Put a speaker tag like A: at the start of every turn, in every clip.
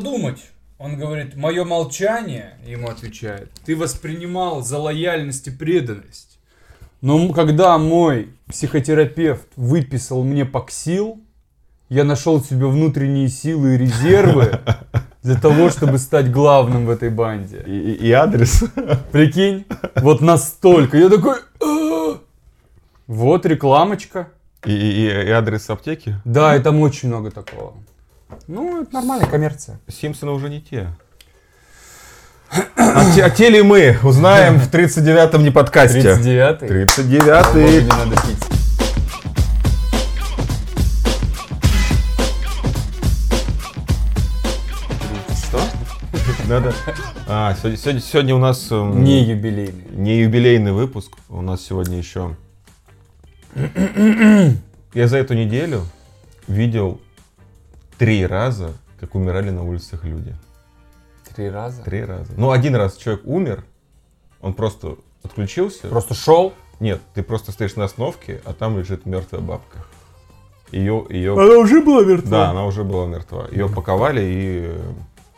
A: подумать. Он говорит, мое молчание, ему отвечает, ты воспринимал за лояльность и преданность. Но когда мой психотерапевт выписал мне паксил, я нашел в себе внутренние силы и резервы для того, чтобы стать главным в этой банде.
B: И, и- и адрес.
A: Прикинь, вот настолько. Я такой... «А!» Вот рекламочка.
B: И- и- и адрес аптеки.
A: Да, и там очень много такого. Ну, это нормальная коммерция.
B: Симпсоны уже не те. А, те- а те ли мы узнаем в 39-м не подкасте.
A: 39-й.
B: 39-й.
A: не надо пить.
B: Что? Надо. А, сегодня, сегодня, сегодня у нас эм,
A: Не юбилейный.
B: не юбилейный выпуск. У нас сегодня еще. Я за эту неделю видел три раза, как умирали на улицах люди.
A: Три раза.
B: Три раза. Ну, один раз человек умер, он просто отключился.
A: Просто шел.
B: Нет, ты просто стоишь на остановке, а там лежит мертвая бабка. Ее, ее,
A: Она уже была мертва.
B: да, она уже была мертва. Ее паковали и э,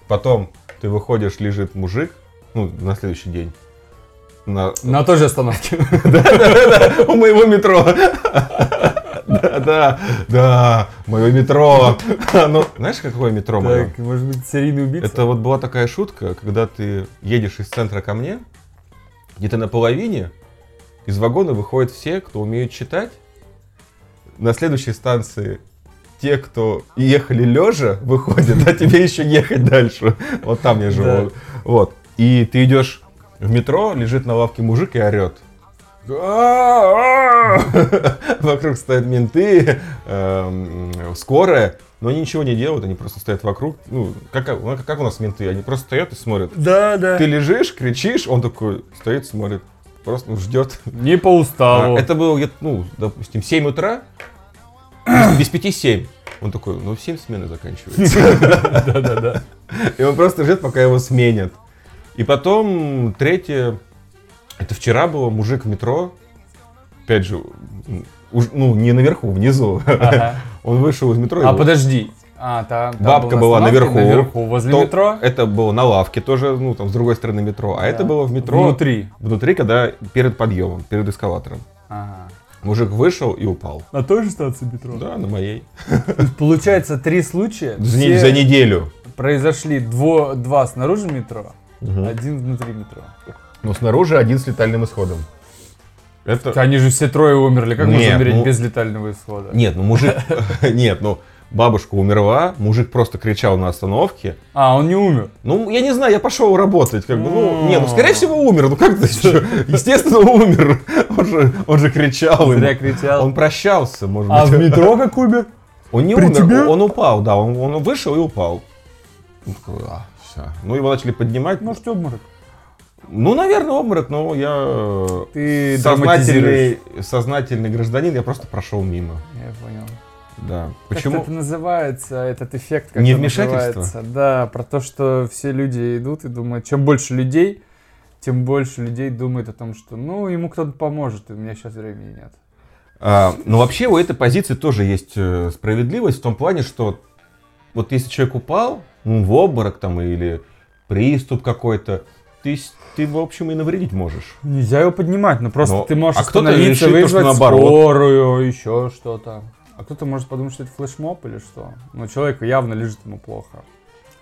B: потом ты выходишь, лежит мужик, ну на следующий день. На,
A: На той же остановке.
B: у моего метро. Да, да, да, мое метро. Ну, знаешь, какое метро мое?
A: Так, может быть, серийный убийца?
B: Это вот была такая шутка, когда ты едешь из центра ко мне, где-то на половине, из вагона выходят все, кто умеют читать. На следующей станции те, кто ехали лежа, выходят, а тебе еще ехать дальше. Вот там я живу. Вот. И ты идешь в метро, лежит на лавке мужик и орет. Вокруг стоят менты, эм, скорая, но они ничего не делают, они просто стоят вокруг. Ну, как, ну, как у нас менты, они просто стоят и смотрят.
A: Да, да.
B: Ты лежишь, кричишь, он такой стоит, смотрит, просто ну, ждет.
A: Не по уставу.
B: А, Это было где-то, ну, допустим, 7 утра, без, без 5 7. Он такой, ну, в 7 смены заканчивается.
A: Да, да, да.
B: И он просто ждет, пока его сменят. И потом, третье, это вчера было, мужик в метро, опять же, уж- ну, не наверху, внизу.
A: Ага.
B: Он вышел из метро.
A: А,
B: вот
A: подожди. А, там, там
B: Бабка
A: был
B: была
A: на остановке,
B: наверху.
A: Наверху, возле
B: то-
A: метро.
B: Это было на лавке тоже, ну, там, с другой стороны метро. А это было в метро.
A: Внутри.
B: Внутри, когда перед подъемом, перед эскалатором.
A: Ага.
B: Мужик вышел и упал.
A: На той же станции метро?
B: Да, на моей.
A: Получается, три случая.
B: За,
A: все
B: за неделю.
A: Произошли дво, два снаружи метро,
B: Мгм.
A: один внутри метро.
B: Но снаружи один с летальным исходом. Это...
A: Они же все трое умерли. Как можно
B: Нет,
A: умереть
B: ну-
A: без летального исхода?
B: Нет, ну мужик... Нет, ну бабушка умерла, мужик просто кричал на остановке.
A: А, он не умер.
B: Ну, я не знаю, я пошел работать, как бы, ну, не, ну, скорее всего, умер, ну, как ты еще? Естественно, умер. Он же, он же кричал.
A: Зря кричал.
B: Он прощался, может
A: А
B: быть.
A: в метро как умер?
B: Он не
A: при
B: умер,
A: тебе?
B: он упал, да, он, он вышел и упал. Такой, а. Ну, его начали поднимать.
A: Может, обморок.
B: Ну, наверное, обморок, но я э,
A: Ты
B: сознательный, сознательный гражданин, я просто прошел мимо.
A: Я понял.
B: Да.
A: Как
B: Почему?
A: это называется, этот эффект? как
B: Невмешательство?
A: называется? Да, про то, что все люди идут и думают, чем больше людей, тем больше людей думает о том, что, ну, ему кто-то поможет, и у меня сейчас времени нет.
B: А, но вообще у этой позиции тоже есть э, справедливость в том плане, что вот если человек упал, ну, в обморок там или приступ какой-то, ты, ты, в общем, и навредить можешь.
A: Nельзя его поднимать, но просто
B: Но-
A: ты можешь
B: а
A: остановиться,
B: решит то,
A: вызвать
B: наоборот.
A: скорую, еще что-то. А кто-то может подумать, что это флешмоб или что. Но человеку явно лежит ему плохо.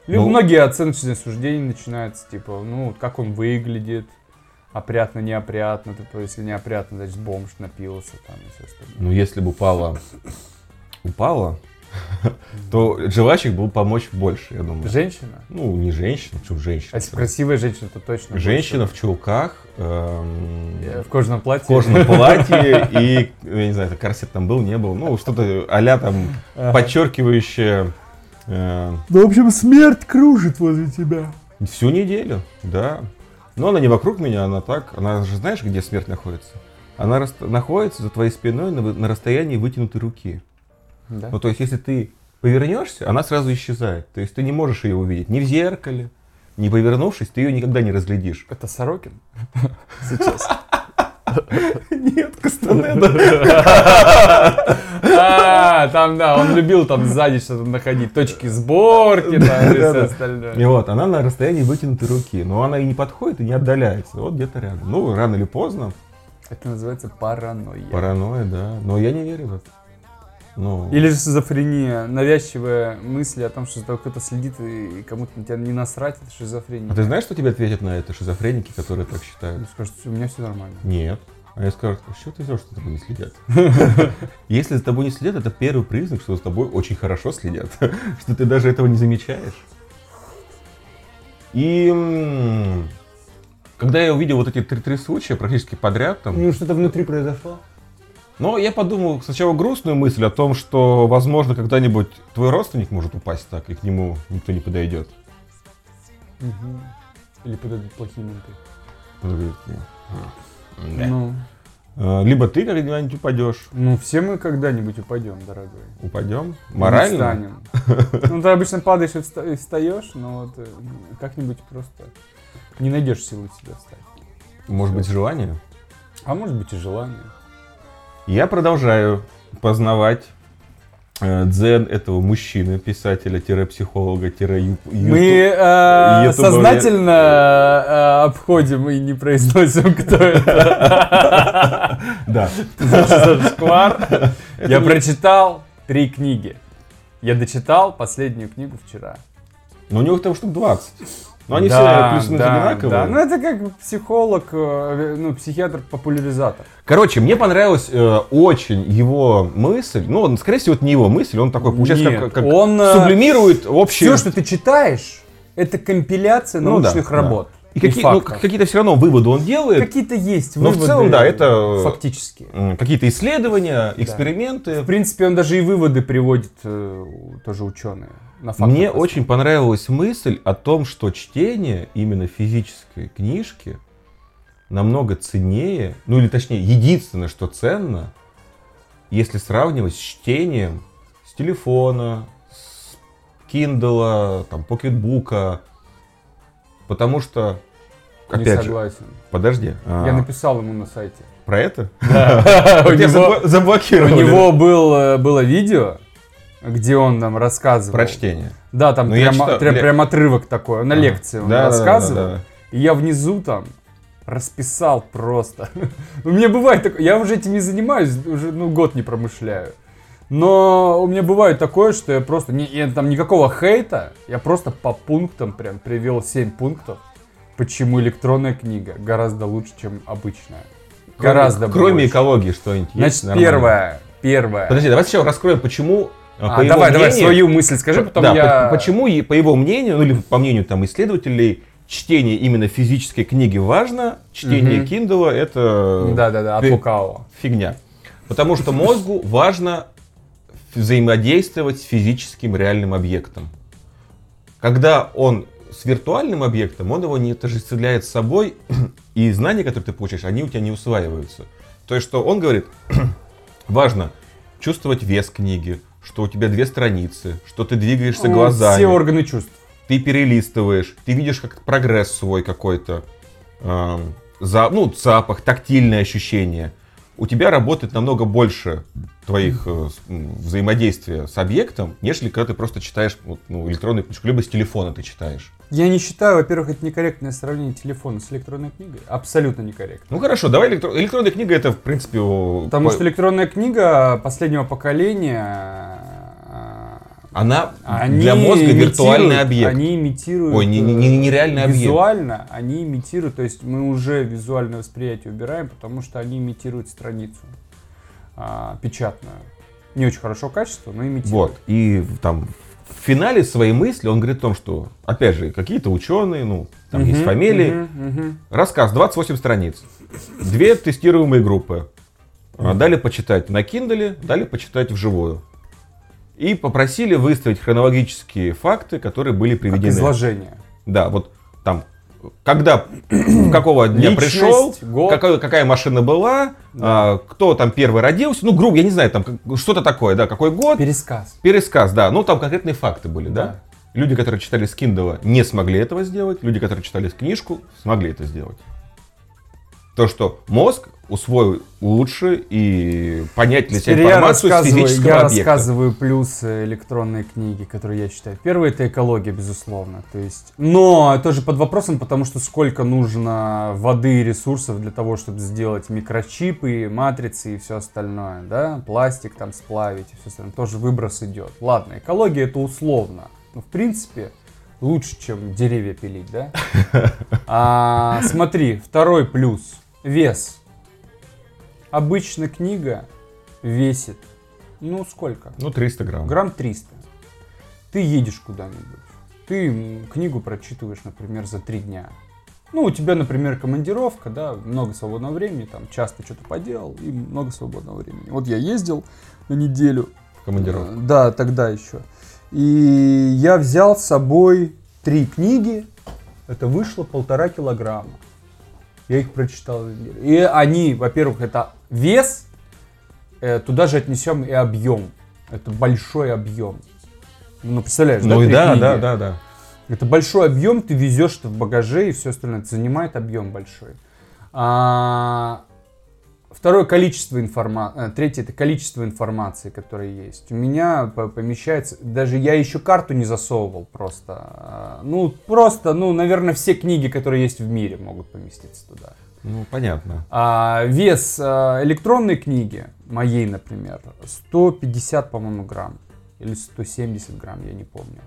A: Либо
B: Ну.
A: многие оценочные суждения начинаются, типа, ну, как он выглядит, опрятно, неопрятно. Типа, если неопрятно, значит, бомж напился там и все остальное.
B: Ну, если бы упала, упала, то желающих было помочь больше, я думаю.
A: Женщина?
B: Ну, не женщина, почему женщина?
A: А если красивая женщина, то точно.
B: Женщина
A: больше.
B: в чулках, эм,
A: Э, В кожаном платье.
B: в кожаном платье и, я не знаю, это корсет там был, не был, ну, что-то а там подчеркивающее э,
A: Ну, в общем, смерть кружит возле тебя.
B: всю неделю, да. Но она не вокруг меня, она так, она же знаешь, где смерть находится? Она рас- находится за твоей спиной на, на расстоянии вытянутой руки.
A: Да?
B: Ну, то есть, если ты повернешься, она сразу исчезает. То есть, ты не можешь ее увидеть ни в зеркале, не повернувшись, ты ее никогда не разглядишь.
A: Это Сорокин? Сейчас.
B: Нет, Кастанеда.
A: А, там, да, он любил там сзади что-то находить, точки сборки, там, и все остальное.
B: И вот, она на расстоянии вытянутой руки, но она и не подходит, и не отдаляется, вот где-то рядом. Ну, рано или поздно,
A: Это называется паранойя.
B: паранойя, да, но я не верю в это. Ну,
A: Или же шизофрения, навязчивая мысль о том, что за тобой кто-то следит и кому-то на тебя не насрать, это шизофрения.
B: а ты знаешь, что тебе ответят на это шизофреники, которые так считают?
A: Ну, скажут, у меня все нормально.
B: Нет. А я скажу, «А что ты делаешь, что за тобой не следят? Если за тобой не следят, это первый признак, что за тобой очень хорошо следят, что ты даже этого не замечаешь. И когда я увидел вот эти три-три случая практически подряд, там,
A: Ну, что-то внутри произошло.
B: Но я подумал сначала грустную мысль о том, что, возможно, когда-нибудь твой родственник может упасть так, и к нему никто не подойдет.
A: Или подойдут плохие менты.
B: М, да.
A: Ну,
B: А, Либо ты когда-нибудь упадешь,
A: ну, все мы когда-нибудь упадем, дорогой.
B: упадем, морально.
A: встанем. Ну, ты обычно падаешь и встаешь, но вот э, как-нибудь просто не найдешь силы себя встать.
B: Может быть, желание?
A: А может быть и желание.
B: Я продолжаю познавать э, дзен этого мужчины, писателя-психолога-ю-
A: Мы э, сознательно э, обходим и не произносим, кто это.
B: Да.
A: За шквар. Я прочитал три книги. Я дочитал последнюю книгу вчера.
B: Но у него там штук 20. Но они
A: Да,
B: все плюс-минус
A: да,
B: одинаковые.
A: да. Ну это как психолог, э, ну психиатр-популяризатор.
B: Короче, мне понравилась э, очень его мысль. Ну, он, скорее всего, это не его мысль, он такой, получается,
A: Нет,
B: как, как
A: он, э,
B: сублимирует общее...
A: Все, что ты читаешь, это компиляция
B: Ну да,
A: научных
B: да. И какие, ну, какие-то все равно выводы он делает.
A: Какие-то есть
B: Но в
A: выводы.
B: целом, да, это-
A: Фактически.
B: Какие-то исследования, эксперименты.
A: В принципе, он даже и выводы приводит э, тоже ученые. На
B: Мне
A: основанных.
B: очень понравилась мысль о том, что чтение именно физической книжки намного ценнее, ну или точнее, единственное, что ценно, если сравнивать с чтением с телефона, с Kindle, там, покетбука, потому что,
A: Не
B: опять же,
A: согласен.
B: подожди, а,
A: Я написал ему на сайте.
B: про это?
A: У
B: Тебя
A: него-
B: забло-
A: У
B: заблокировали
A: него э, было видео, где он нам рассказывал.
B: про чтение.
A: Да, там
B: Ну,
A: прям, отрывок такой. На лекции он
B: Да, да, да,
A: рассказывал.
B: да, да.
A: И я внизу там расписал просто. У меня бывает такое, я уже этим не занимаюсь, уже ну, год не промышляю. Но у меня бывает такое, что я просто, не, я, там никакого хейта, я просто по пунктам прям привел 7 пунктов, почему электронная книга гораздо лучше, чем обычная. Гораздо
B: Кроме
A: больше.
B: экологии что-нибудь есть?
A: Значит,
B: нормально?
A: первое, первое.
B: Подожди, давай сначала раскроем, почему,
A: А,
B: по его
A: давай, давай
B: мнению-
A: свою мысль скажи, потом
B: да,
A: я...
B: по- почему, по его мнению, ну или по мнению там исследователей, чтение именно физической книги важно, чтение
A: Мгм.
B: Kindle это
A: Да-да-да, от лукавого.
B: фигня. Потому что мозгу важно взаимодействовать с физическим реальным объектом. Когда он с виртуальным объектом, он его не отождествляет с собой, и знания, которые ты получаешь, они у тебя не усваиваются. То есть, что он говорит, важно чувствовать вес книги, что у тебя две страницы, что ты двигаешься
A: Ну,
B: глазами,
A: Все органы чувств.
B: ты перелистываешь, ты видишь как прогресс свой какой-то, эм, за, ну, запах, тактильные ощущения. У тебя работает намного больше твоих э, взаимодействия с объектом, нежели когда ты просто читаешь вот, ну, электронную книжку, либо с телефона ты читаешь.
A: Я не считаю, во-первых, это некорректное сравнение телефона с электронной книгой. Абсолютно некорректно.
B: Ну хорошо, давай электро- электронная книга это в принципе.
A: Потому
B: по-
A: что электронная книга последнего поколения... э,
B: она
A: они
B: для мозга виртуальный объект.
A: Они имитируют...
B: Ой, не- не- не- нереальный
A: э,
B: объект.
A: Визуально они имитируют, то есть мы уже визуальное восприятие убираем, потому что они имитируют страницу а, печатную. Не очень хорошего качества, но имитируют.
B: Вот. И там в финале своей мысли он говорит о том, что, опять же, какие-то ученые, ну, там есть
A: Мгм,
B: фамилии,
A: мгм, мгм.
B: Рассказ, 28 страниц. Две тестируемые группы. Дали почитать на Kindle, дали почитать вживую. И попросили выставить хронологические факты, которые были
A: Как
B: приведены.
A: изложение.
B: Да, вот там, когда, какого дня
A: Личность,
B: пришел,
A: год.
B: какая, какая машина была, а, кто там первый родился, ну, грубо, я не знаю, там как- что-то такое, да, какой год,
A: Пересказ.
B: пересказ, да, ну, там конкретные факты были, да.
A: Да.
B: Люди, которые читали с Kindle, не смогли этого сделать, люди, которые читали книжку, смогли это сделать. То, что мозг усвоил лучше и понять для себя
A: Теперь я
B: информацию с физического
A: я
B: объекта.
A: рассказываю плюсы электронной книги, которые я читаю. Первый это экология, безусловно. То есть, но тоже под вопросом, потому что сколько нужно воды и ресурсов для того, чтобы сделать микрочипы, матрицы и все остальное, да, пластик там сплавить и все остальное, тоже выброс идет. Ладно, экология это условно. Но в принципе лучше, чем деревья пилить, да? А, смотри, второй плюс. Вес. Обычно книга весит, ну сколько?
B: Ну, 300 грамм.
A: Грамм 300. Ты едешь куда-нибудь. Ты книгу прочитываешь, например, за три дня. Ну, у тебя, например, командировка, да, много свободного времени, там, часто что-то поделал и много свободного времени. Вот я ездил на неделю.
B: в командировку.
A: Э, Да, тогда еще. И я взял с собой три книги. Это вышло полтора килограмма. Я их прочитал. И они, во-первых, это вес. э, Туда же отнесем и объем. Это большой объем. Ну, представляешь,
B: Ну,
A: да, три
B: да, да, да, да.
A: Это большой объем, ты везешь это в багаже и все остальное. Это занимает объем большой. А, Второе количество информации. Третье это количество информации, которая есть. У меня по- помещается. Даже я еще карту не засовывал просто. А, Ну, просто, ну, наверное, все книги, которые есть в мире, могут поместиться туда.
B: Ну, понятно.
A: А, вес а, электронной книги, моей, например, 150, по-моему, грамм. Или 170 грамм, я не помню.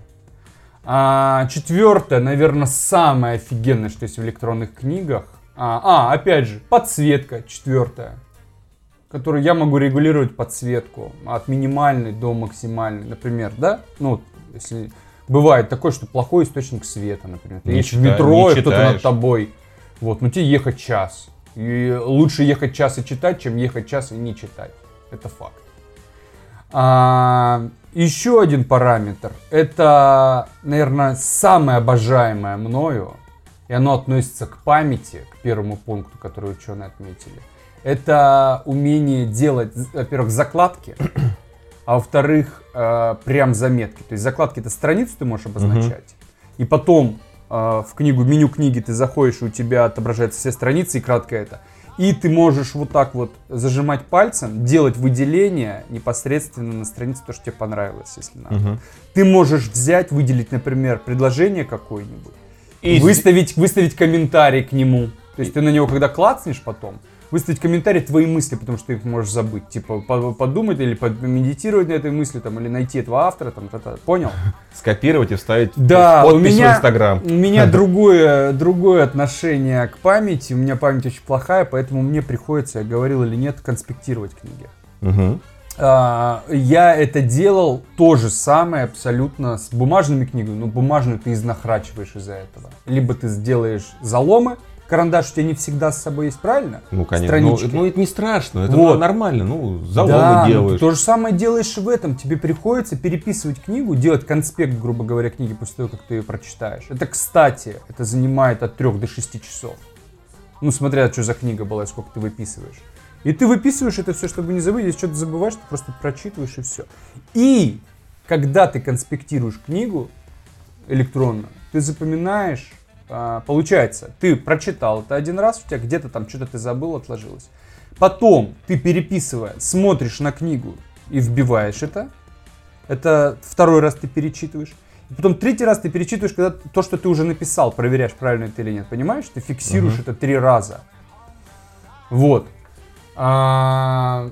A: А, четвертое, наверное, самое офигенное, что есть в электронных книгах. А, а, опять же, подсветка, четвертое. Которую я могу регулировать подсветку от минимальной до максимальной, например, да? Ну, если бывает такое, что плохой источник света, например. Ты едешь в метро, и кто-то
B: читаешь.
A: над тобой. Вот, ну тебе ехать час. И лучше ехать час и читать, чем ехать час и не читать. Это факт. А, еще один параметр. Это, наверное, самое обожаемое мною. И оно относится к памяти, к первому пункту, который ученые отметили. Это умение делать, во-первых, закладки, а во-вторых, э, прям заметки. То есть закладки это страницу ты можешь обозначать. И потом э, в книгу, меню книги ты заходишь, и у тебя отображаются все страницы, и кратко это. И ты можешь вот так вот зажимать пальцем, делать выделение непосредственно на странице, то, что тебе понравилось, если надо.
B: Мгм.
A: Ты можешь взять, выделить, например, предложение какое-нибудь,
B: И
A: выставить, выставить комментарий к нему. То есть ты на него, когда клацнешь потом, выставить комментарий твои мысли, потому что ты их можешь забыть. Типа по- подумать или помедитировать на этой мысли, там, или найти этого автора, там, та-та. понял?
B: Скопировать и вставить
A: Да,
B: в
A: у
B: подпись
A: меня,
B: в Инстаграм.
A: у меня другое, другое отношение к памяти. У меня память очень плохая, поэтому мне приходится, я говорил или нет, конспектировать книги.
B: Мгм.
A: А, я это делал то же самое абсолютно с бумажными книгами, но бумажную ты изнахрачиваешь из-за этого. Либо ты сделаешь заломы, карандаш у тебя не всегда с собой есть, правильно?
B: Ну, конечно. Ну,
A: Странички.
B: ну, это не страшно, это
A: Вот.
B: нормально. Ну, заломы
A: да, ну,
B: делаешь.
A: ты то же самое делаешь и в этом. Тебе приходится переписывать книгу, делать конспект, грубо говоря, книги после того, как ты ее прочитаешь. Это, кстати, это занимает от 3 до 6 часов. Ну, смотря, что за книга была и сколько ты выписываешь. И ты выписываешь это все, чтобы не забыть. Если что-то забываешь, ты просто прочитываешь и все. И когда ты конспектируешь книгу электронную, ты запоминаешь, а, получается, ты прочитал это один раз, у тебя где-то там что-то ты забыл, отложилось. Потом ты переписывая, смотришь на книгу и вбиваешь это. Это второй раз ты перечитываешь. И потом третий раз ты перечитываешь, когда то, что ты уже написал, проверяешь, правильно это или нет. Понимаешь? Ты фиксируешь
B: Мгм.
A: это три раза. Вот. А,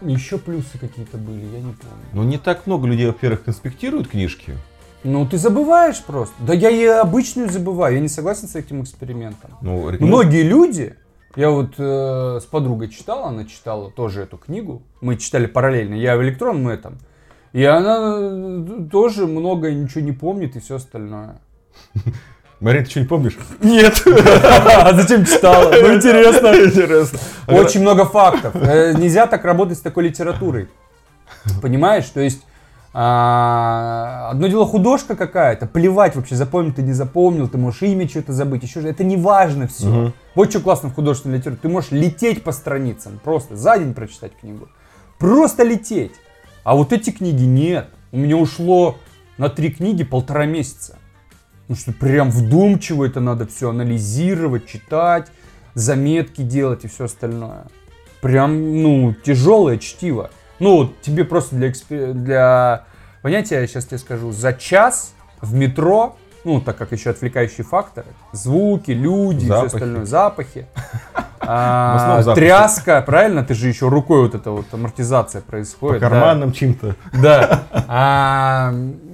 A: еще плюсы какие-то были, я не помню.
B: Ну, не так много людей, во-первых, конспектируют книжки.
A: Ну, ты забываешь просто. Да я и обычную забываю. Я не согласен с этим экспериментом.
B: Ну, рекомен-
A: Многие люди, я вот э, с подругой читал, она читала тоже эту книгу. Мы читали параллельно. Я в электронном этом. И она э, тоже много ничего не помнит и все остальное.
B: Марин, ты что, не помнишь?
A: Нет. А зачем читала? Ну интересно.
B: Интересно.
A: Очень много фактов. Э, Нельзя так работать с такой литературой. Понимаешь? То есть а, одно дело художка какая-то, плевать вообще, запомнил ты, не запомнил, ты можешь имя что-то забыть, еще же, это не важно все. Вот что классно в художественной литературе, ты можешь лететь по страницам, просто за день прочитать книгу. Просто лететь. А вот эти книги нет. У меня ушло на три книги полтора месяца. Потому что прям вдумчиво это надо все анализировать, читать, заметки делать и все остальное. Прям, ну, тяжелое чтиво. Ну, тебе просто для, экспе- для понятия, я сейчас тебе скажу, за час в метро, ну, так как еще отвлекающие факторы, звуки, люди,
B: Запахи.
A: все остальное, запахи, а,
B: запахи.
A: тряска, правильно? Ты же еще рукой вот эта вот амортизация
B: По
A: происходит. да.
B: карманам чем-то.
A: Да. А,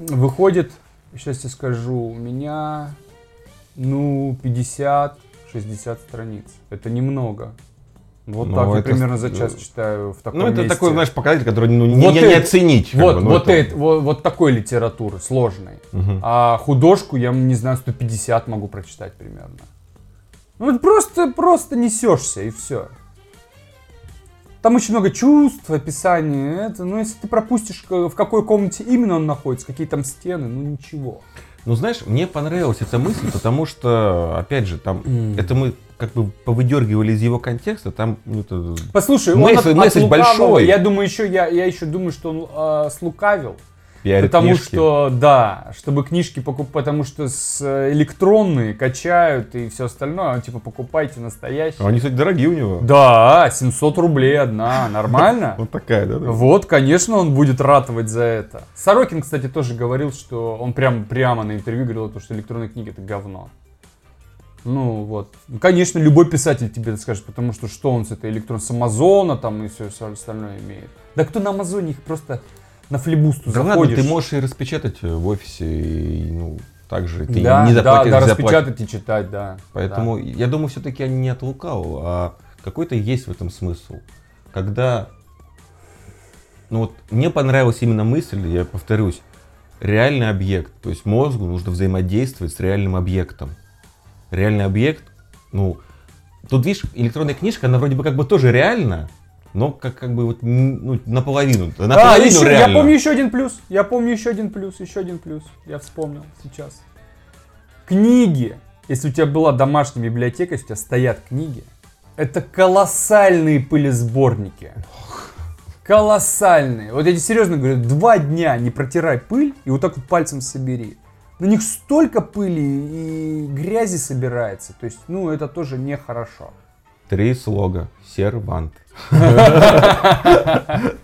A: выходит, сейчас я скажу, у меня, ну, 50-60 страниц. Это немного. Вот
B: Ну,
A: так я
B: это
A: примерно
B: с-
A: за час читаю в таком
B: Ну, это
A: месте.
B: такой, знаешь, показатель, который ну, не,
A: Вот
B: не- не
A: это-
B: оценить. как
A: Вот,
B: бы, ну,
A: вот,
B: это-
A: это, вот, вот такой литературы, сложной.
B: Мгм.
A: А художку я, не знаю, 150 могу прочитать примерно. Ну, просто, просто несешься, и все. Там очень много чувств, описаний. Это, ну, если ты пропустишь, к- в какой комнате именно он находится, какие там стены, ну ничего.
B: Ну, знаешь, мне понравилась эта мысль, потому что, опять же, там, это мы как бы повыдергивали из его контекста, там, ну, это...
A: Послушай, он
B: Месседж-
A: от-
B: месседж
A: отлукавил.
B: большой.
A: Я думаю, еще я, я еще думаю, что он а, слукавил.
B: Пиарит
A: потому
B: книжки.
A: что, да, чтобы книжки покупать, потому что с э, электронные качают и все остальное, а, типа покупайте настоящие.
B: Они, кстати, дорогие у него.
A: Да, 700 рублей одна, нормально?
B: Вот такая, да?
A: Вот, конечно, он будет ратовать за это. Сорокин, кстати, тоже говорил, что он прям прямо на интервью говорил, то, что электронные книги это говно. Ну вот. Ну, Конечно, любой писатель тебе это скажет, потому что что он с этой электрон с Амазона там и все, остальное имеет. Да кто на Амазоне их просто на флибусту
B: Да ладно,
A: заходишь.
B: ты можешь и распечатать э, в офисе, и, ну, также ты
A: да,
B: не
A: да,
B: заплатишь
A: да,
B: плат-
A: распечатать и читать, да.
B: Поэтому я думаю, все-таки они не от лукавого, а какой-то есть в этом смысл. Когда, ну вот, мне понравилась именно мысль, я повторюсь, реальный объект, то есть мозгу нужно взаимодействовать с реальным объектом. Реальный объект, ну, тут видишь, электронная книжка, она вроде бы как бы тоже реальна, но как, как бы вот ну, наполовину,
A: Да,
B: наполовину
A: еще, я
B: реально.
A: помню еще один плюс. Я помню еще один плюс, еще один плюс. Я вспомнил сейчас. Книги. Если у тебя была домашняя библиотека, если у тебя стоят книги, это колоссальные пылесборники. Колоссальные. Вот я тебе серьезно говорю, два дня не протирай пыль и вот так вот пальцем собери. На них столько пыли и грязи собирается. То есть, ну, это тоже нехорошо.
B: Три слога. Сервант.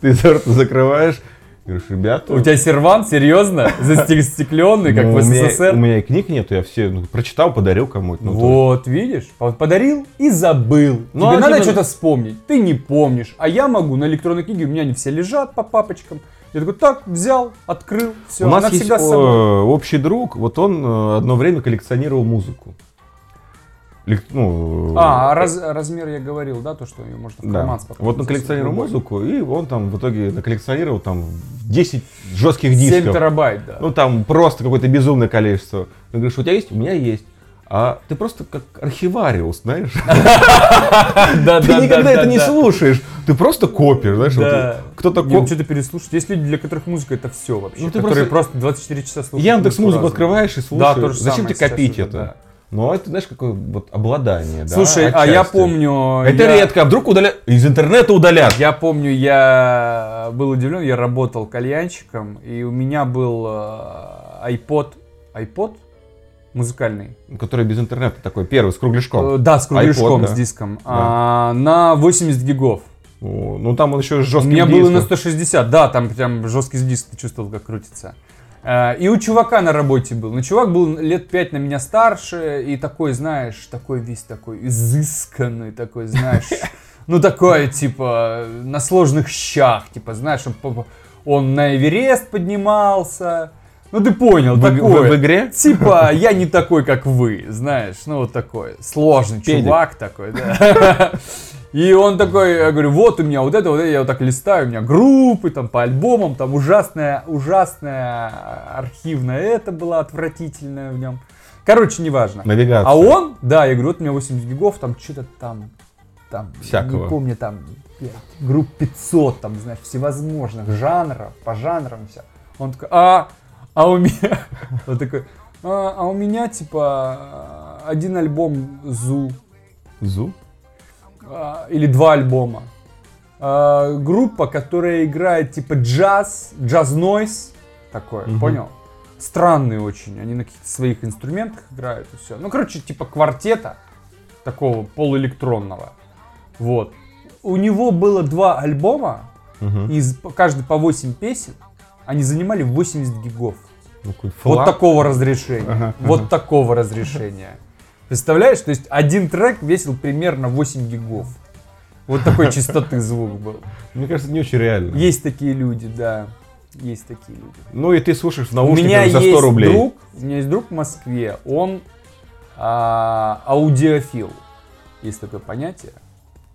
B: Ты рот закрываешь, говоришь, ребята...
A: У тебя сервант, серьезно? Застекленный, как
B: ну,
A: в СССР?
B: У меня и книг нету, я все ну, прочитал, подарил кому-то. ну,
A: Вот, видишь? Подарил и забыл. Тебе
B: а
A: надо что-то вспомнить. Ты не помнишь. А я могу на электронной книге, у меня они все лежат по папочкам. Я такой, так, взял, открыл, все,
B: У нас есть э, общий друг, вот он э, одно время коллекционировал музыку. Ну,
A: А, а раз- размер я говорил, да, то, что ее можно в
B: да.
A: карман спокойно
B: Вот он коллекционировал музыку, и он там в итоге наколлекционировал там 10 жестких
A: 7
B: дисков.
A: терабайт, да.
B: Ну там просто какое-то безумное количество. Ты говоришь, у тебя есть? У меня есть. А ты просто как архивариус, знаешь?
A: да,
B: Ты никогда это не слушаешь. Ты просто копишь, знаешь?
A: Да.
B: Кто-то
A: ну
B: коп...
A: что-то переслушать. Есть люди, для которых музыка это все вообще.
B: Ну,
A: которые просто... 24 часа слушают.
B: Яндекс музыку открываешь и
A: Да,
B: слушаешь. Зачем тебе копить это?
A: Да.
B: Ну, это, знаешь, какое вот обладание, да,
A: Слушай, а я
B: отчасти.
A: помню...
B: Это
A: я-
B: редко, а вдруг удалят? Из интернета удалят.
A: Я помню, я был удивлен, я работал кальянщиком, и у меня был э, iPod, iPod музыкальный.
B: Который без интернета такой, первый, с кругляшком.
A: Э, Да, с кругляшком,
B: iPod, да.
A: с диском. а, на 80 гигов.
B: О, Ну, там он еще с
A: У
B: жестким
A: меня было на
B: диском.
A: 160, да, там прям жесткий диск, ты чувствовал, как крутится. Э, И у чувака на работе был. Но чувак был лет 5 на меня старше, и такой, знаешь, такой весь такой изысканный, такой, знаешь, ну такой, типа, на сложных щах, типа, знаешь, он, на Эверест поднимался. Ну ты понял,
B: В,
A: такое.
B: в- в игре?
A: Типа, я не такой, как вы, знаешь, ну вот такой, сложный
B: Педик.
A: чувак такой, да. И он такой, я говорю, вот у меня вот это, вот это, я вот так листаю, у меня группы там по альбомам, там ужасная, ужасная архивная, это было отвратительное в нем. Короче, неважно.
B: Навигация.
A: А он, да, я говорю, вот у меня 80 гигов, там что-то там, там,
B: Всякого.
A: не помню, там, групп 500, там, знаешь, всевозможных жанров, по жанрам все. Он такой, а, а у меня, он такой, а, а у меня, типа, один альбом Зу,
B: Зу?
A: А, или два альбома. А, группа, которая играет, типа, джаз, джаз-нойз, такой,
B: Мгм.
A: понял? Странные очень, они на каких-то своих инструментах играют и все. Ну, короче, типа квартета. такого полуэлектронного. Вот. У него было два альбома,
B: Мгм.
A: из каждый по 8 песен. Они занимали 80 гигов.
B: Ну,
A: Вот такого разрешения.
B: Ага,
A: Вот такого разрешения. Представляешь? То есть один трек весил примерно 8 гигов. Вот такой чистоты звук был.
B: Мне кажется, не очень реально.
A: Есть такие люди, да. Есть такие люди.
B: Ну и ты слушаешь в наушниках за 100
A: есть
B: рублей.
A: друг, у меня есть друг в Москве, он а, аудиофил. Есть такое понятие.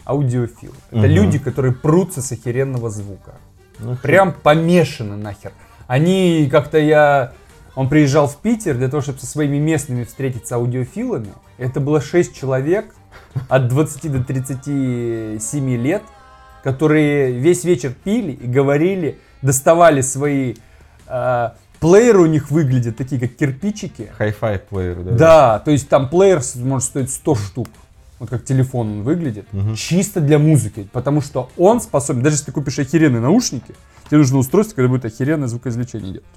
A: Аудиофил. Это
B: Мгм.
A: люди, которые прутся с охеренного звука.
B: Ну,
A: Прям помешаны нахер. Они как-то я... Он приезжал в Питер для того, чтобы со своими местными встретиться аудиофилами. Это было 6 человек от 20 до 37 лет, которые весь вечер пили и говорили, доставали свои... э, плееры у них выглядят такие, как кирпичики.
B: Хай-фай плеер, да.
A: Да, то есть там плеер может стоить 100 штук. Вот как телефон он выглядит.
B: Мгм.
A: Чисто для музыки. Потому что он способен, даже если ты купишь охеренные наушники, тебе нужно устройство, когда будет охеренное звукоизвлечение делать.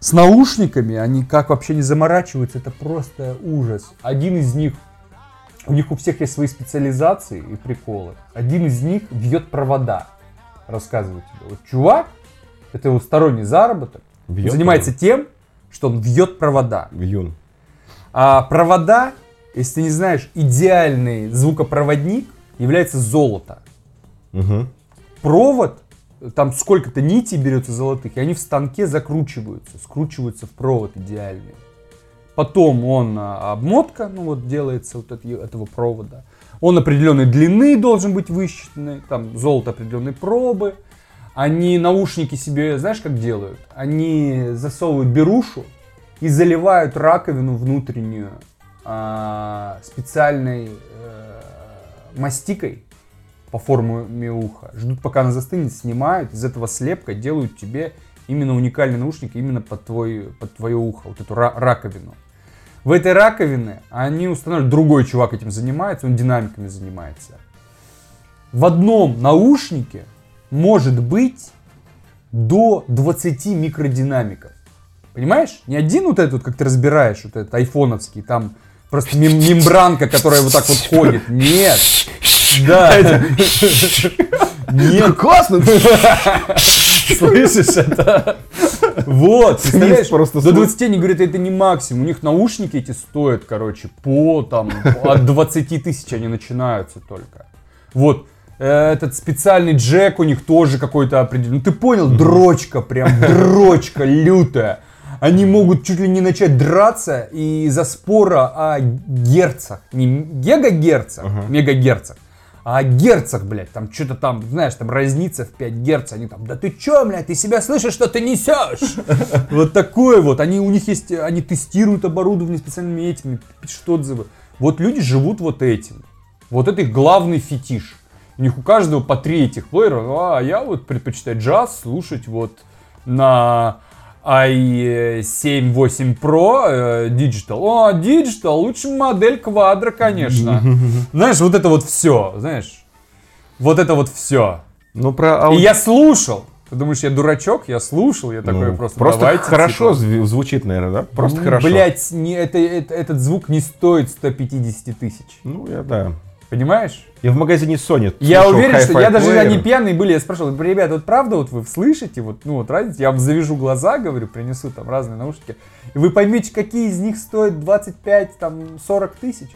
A: С наушниками они как вообще не заморачиваются, это просто ужас. Один из них, у них у всех есть свои специализации и приколы. Один из них вьет провода. Рассказываю тебе. Вот чувак, это его сторонний заработок,
B: Вьет
A: занимается тем, что он вьет провода.
B: Вьюн.
A: А провода, если ты не знаешь, идеальный звукопроводник является золото.
B: Мгм.
A: Провод, там сколько-то нитей берется золотых, и они в станке закручиваются, скручиваются в провод идеальный. Потом он а, обмотка, ну вот делается вот от этого провода. Он определенной длины должен быть высчитанный, там золото определенной пробы. Они наушники себе, знаешь, как делают? Они засовывают берушу и заливают раковину внутреннюю а, специальной э, мастикой по форме уха. Ждут, пока она застынет, снимают, из этого слепка делают тебе именно уникальный наушник именно под, твой, под твое ухо, вот эту ра- раковину. В этой раковине они устанавливают, другой чувак этим занимается, он динамиками занимается. В одном наушнике может быть до 20 микродинамиков. Понимаешь? Не один вот этот, как ты разбираешь, вот этот айфоновский, там просто мем- мембранка, которая вот так вот ходит. Нет. Да. Нет.
B: Классно!
A: Слышишь это? Вот, представляешь,
B: просто
A: до
B: слух.
A: 20 они говорят, это не максимум. У них наушники эти стоят, короче, по там, от 20 тысяч они начинаются только. Вот, э, этот специальный джек у них тоже какой-то определенный. Ну ты понял, дрочка, прям дрочка лютая. Они могут чуть ли не начать драться из-за спора о герцах. Не гигагерцах,
B: Ага.
A: мегагерцах. А герцах, блядь, там что-то там, знаешь, там разница в 5 герц, они там, да ты чё, блядь, ты себя слышишь, что ты несешь? Вот такое вот, они, у них есть, они тестируют оборудование специальными этими, пишут отзывы. Вот люди живут вот этим. Вот это их главный фетиш. У них у каждого по три этих плеера, а я вот предпочитаю джаз слушать вот на i7 8 Pro э, Digital. О, Digital, лучшая модель квадро, конечно. Знаешь, вот это вот все, знаешь. Вот это вот все.
B: Ну, про
A: И
B: ауди-
A: я слушал. Ты думаешь, я дурачок? Я слушал, я такой
B: Ну,
A: просто,
B: просто
A: давайте,
B: хорошо
A: типа.
B: зв- звучит, наверное, да? Просто
A: Ну,
B: хорошо.
A: Блять, не, это, это- этот звук не стоит 150 тысяч.
B: Ну, я да.
A: Понимаешь?
B: Я в магазине Sony
A: Я
B: слушал
A: уверен, что я даже они пьяные были, я спрашивал, ребята, вот правда вот вы слышите, вот, ну вот разница, я вам завяжу глаза, говорю, принесу там разные наушники, и вы поймете, какие из них стоят 25, там, 40 тысяч.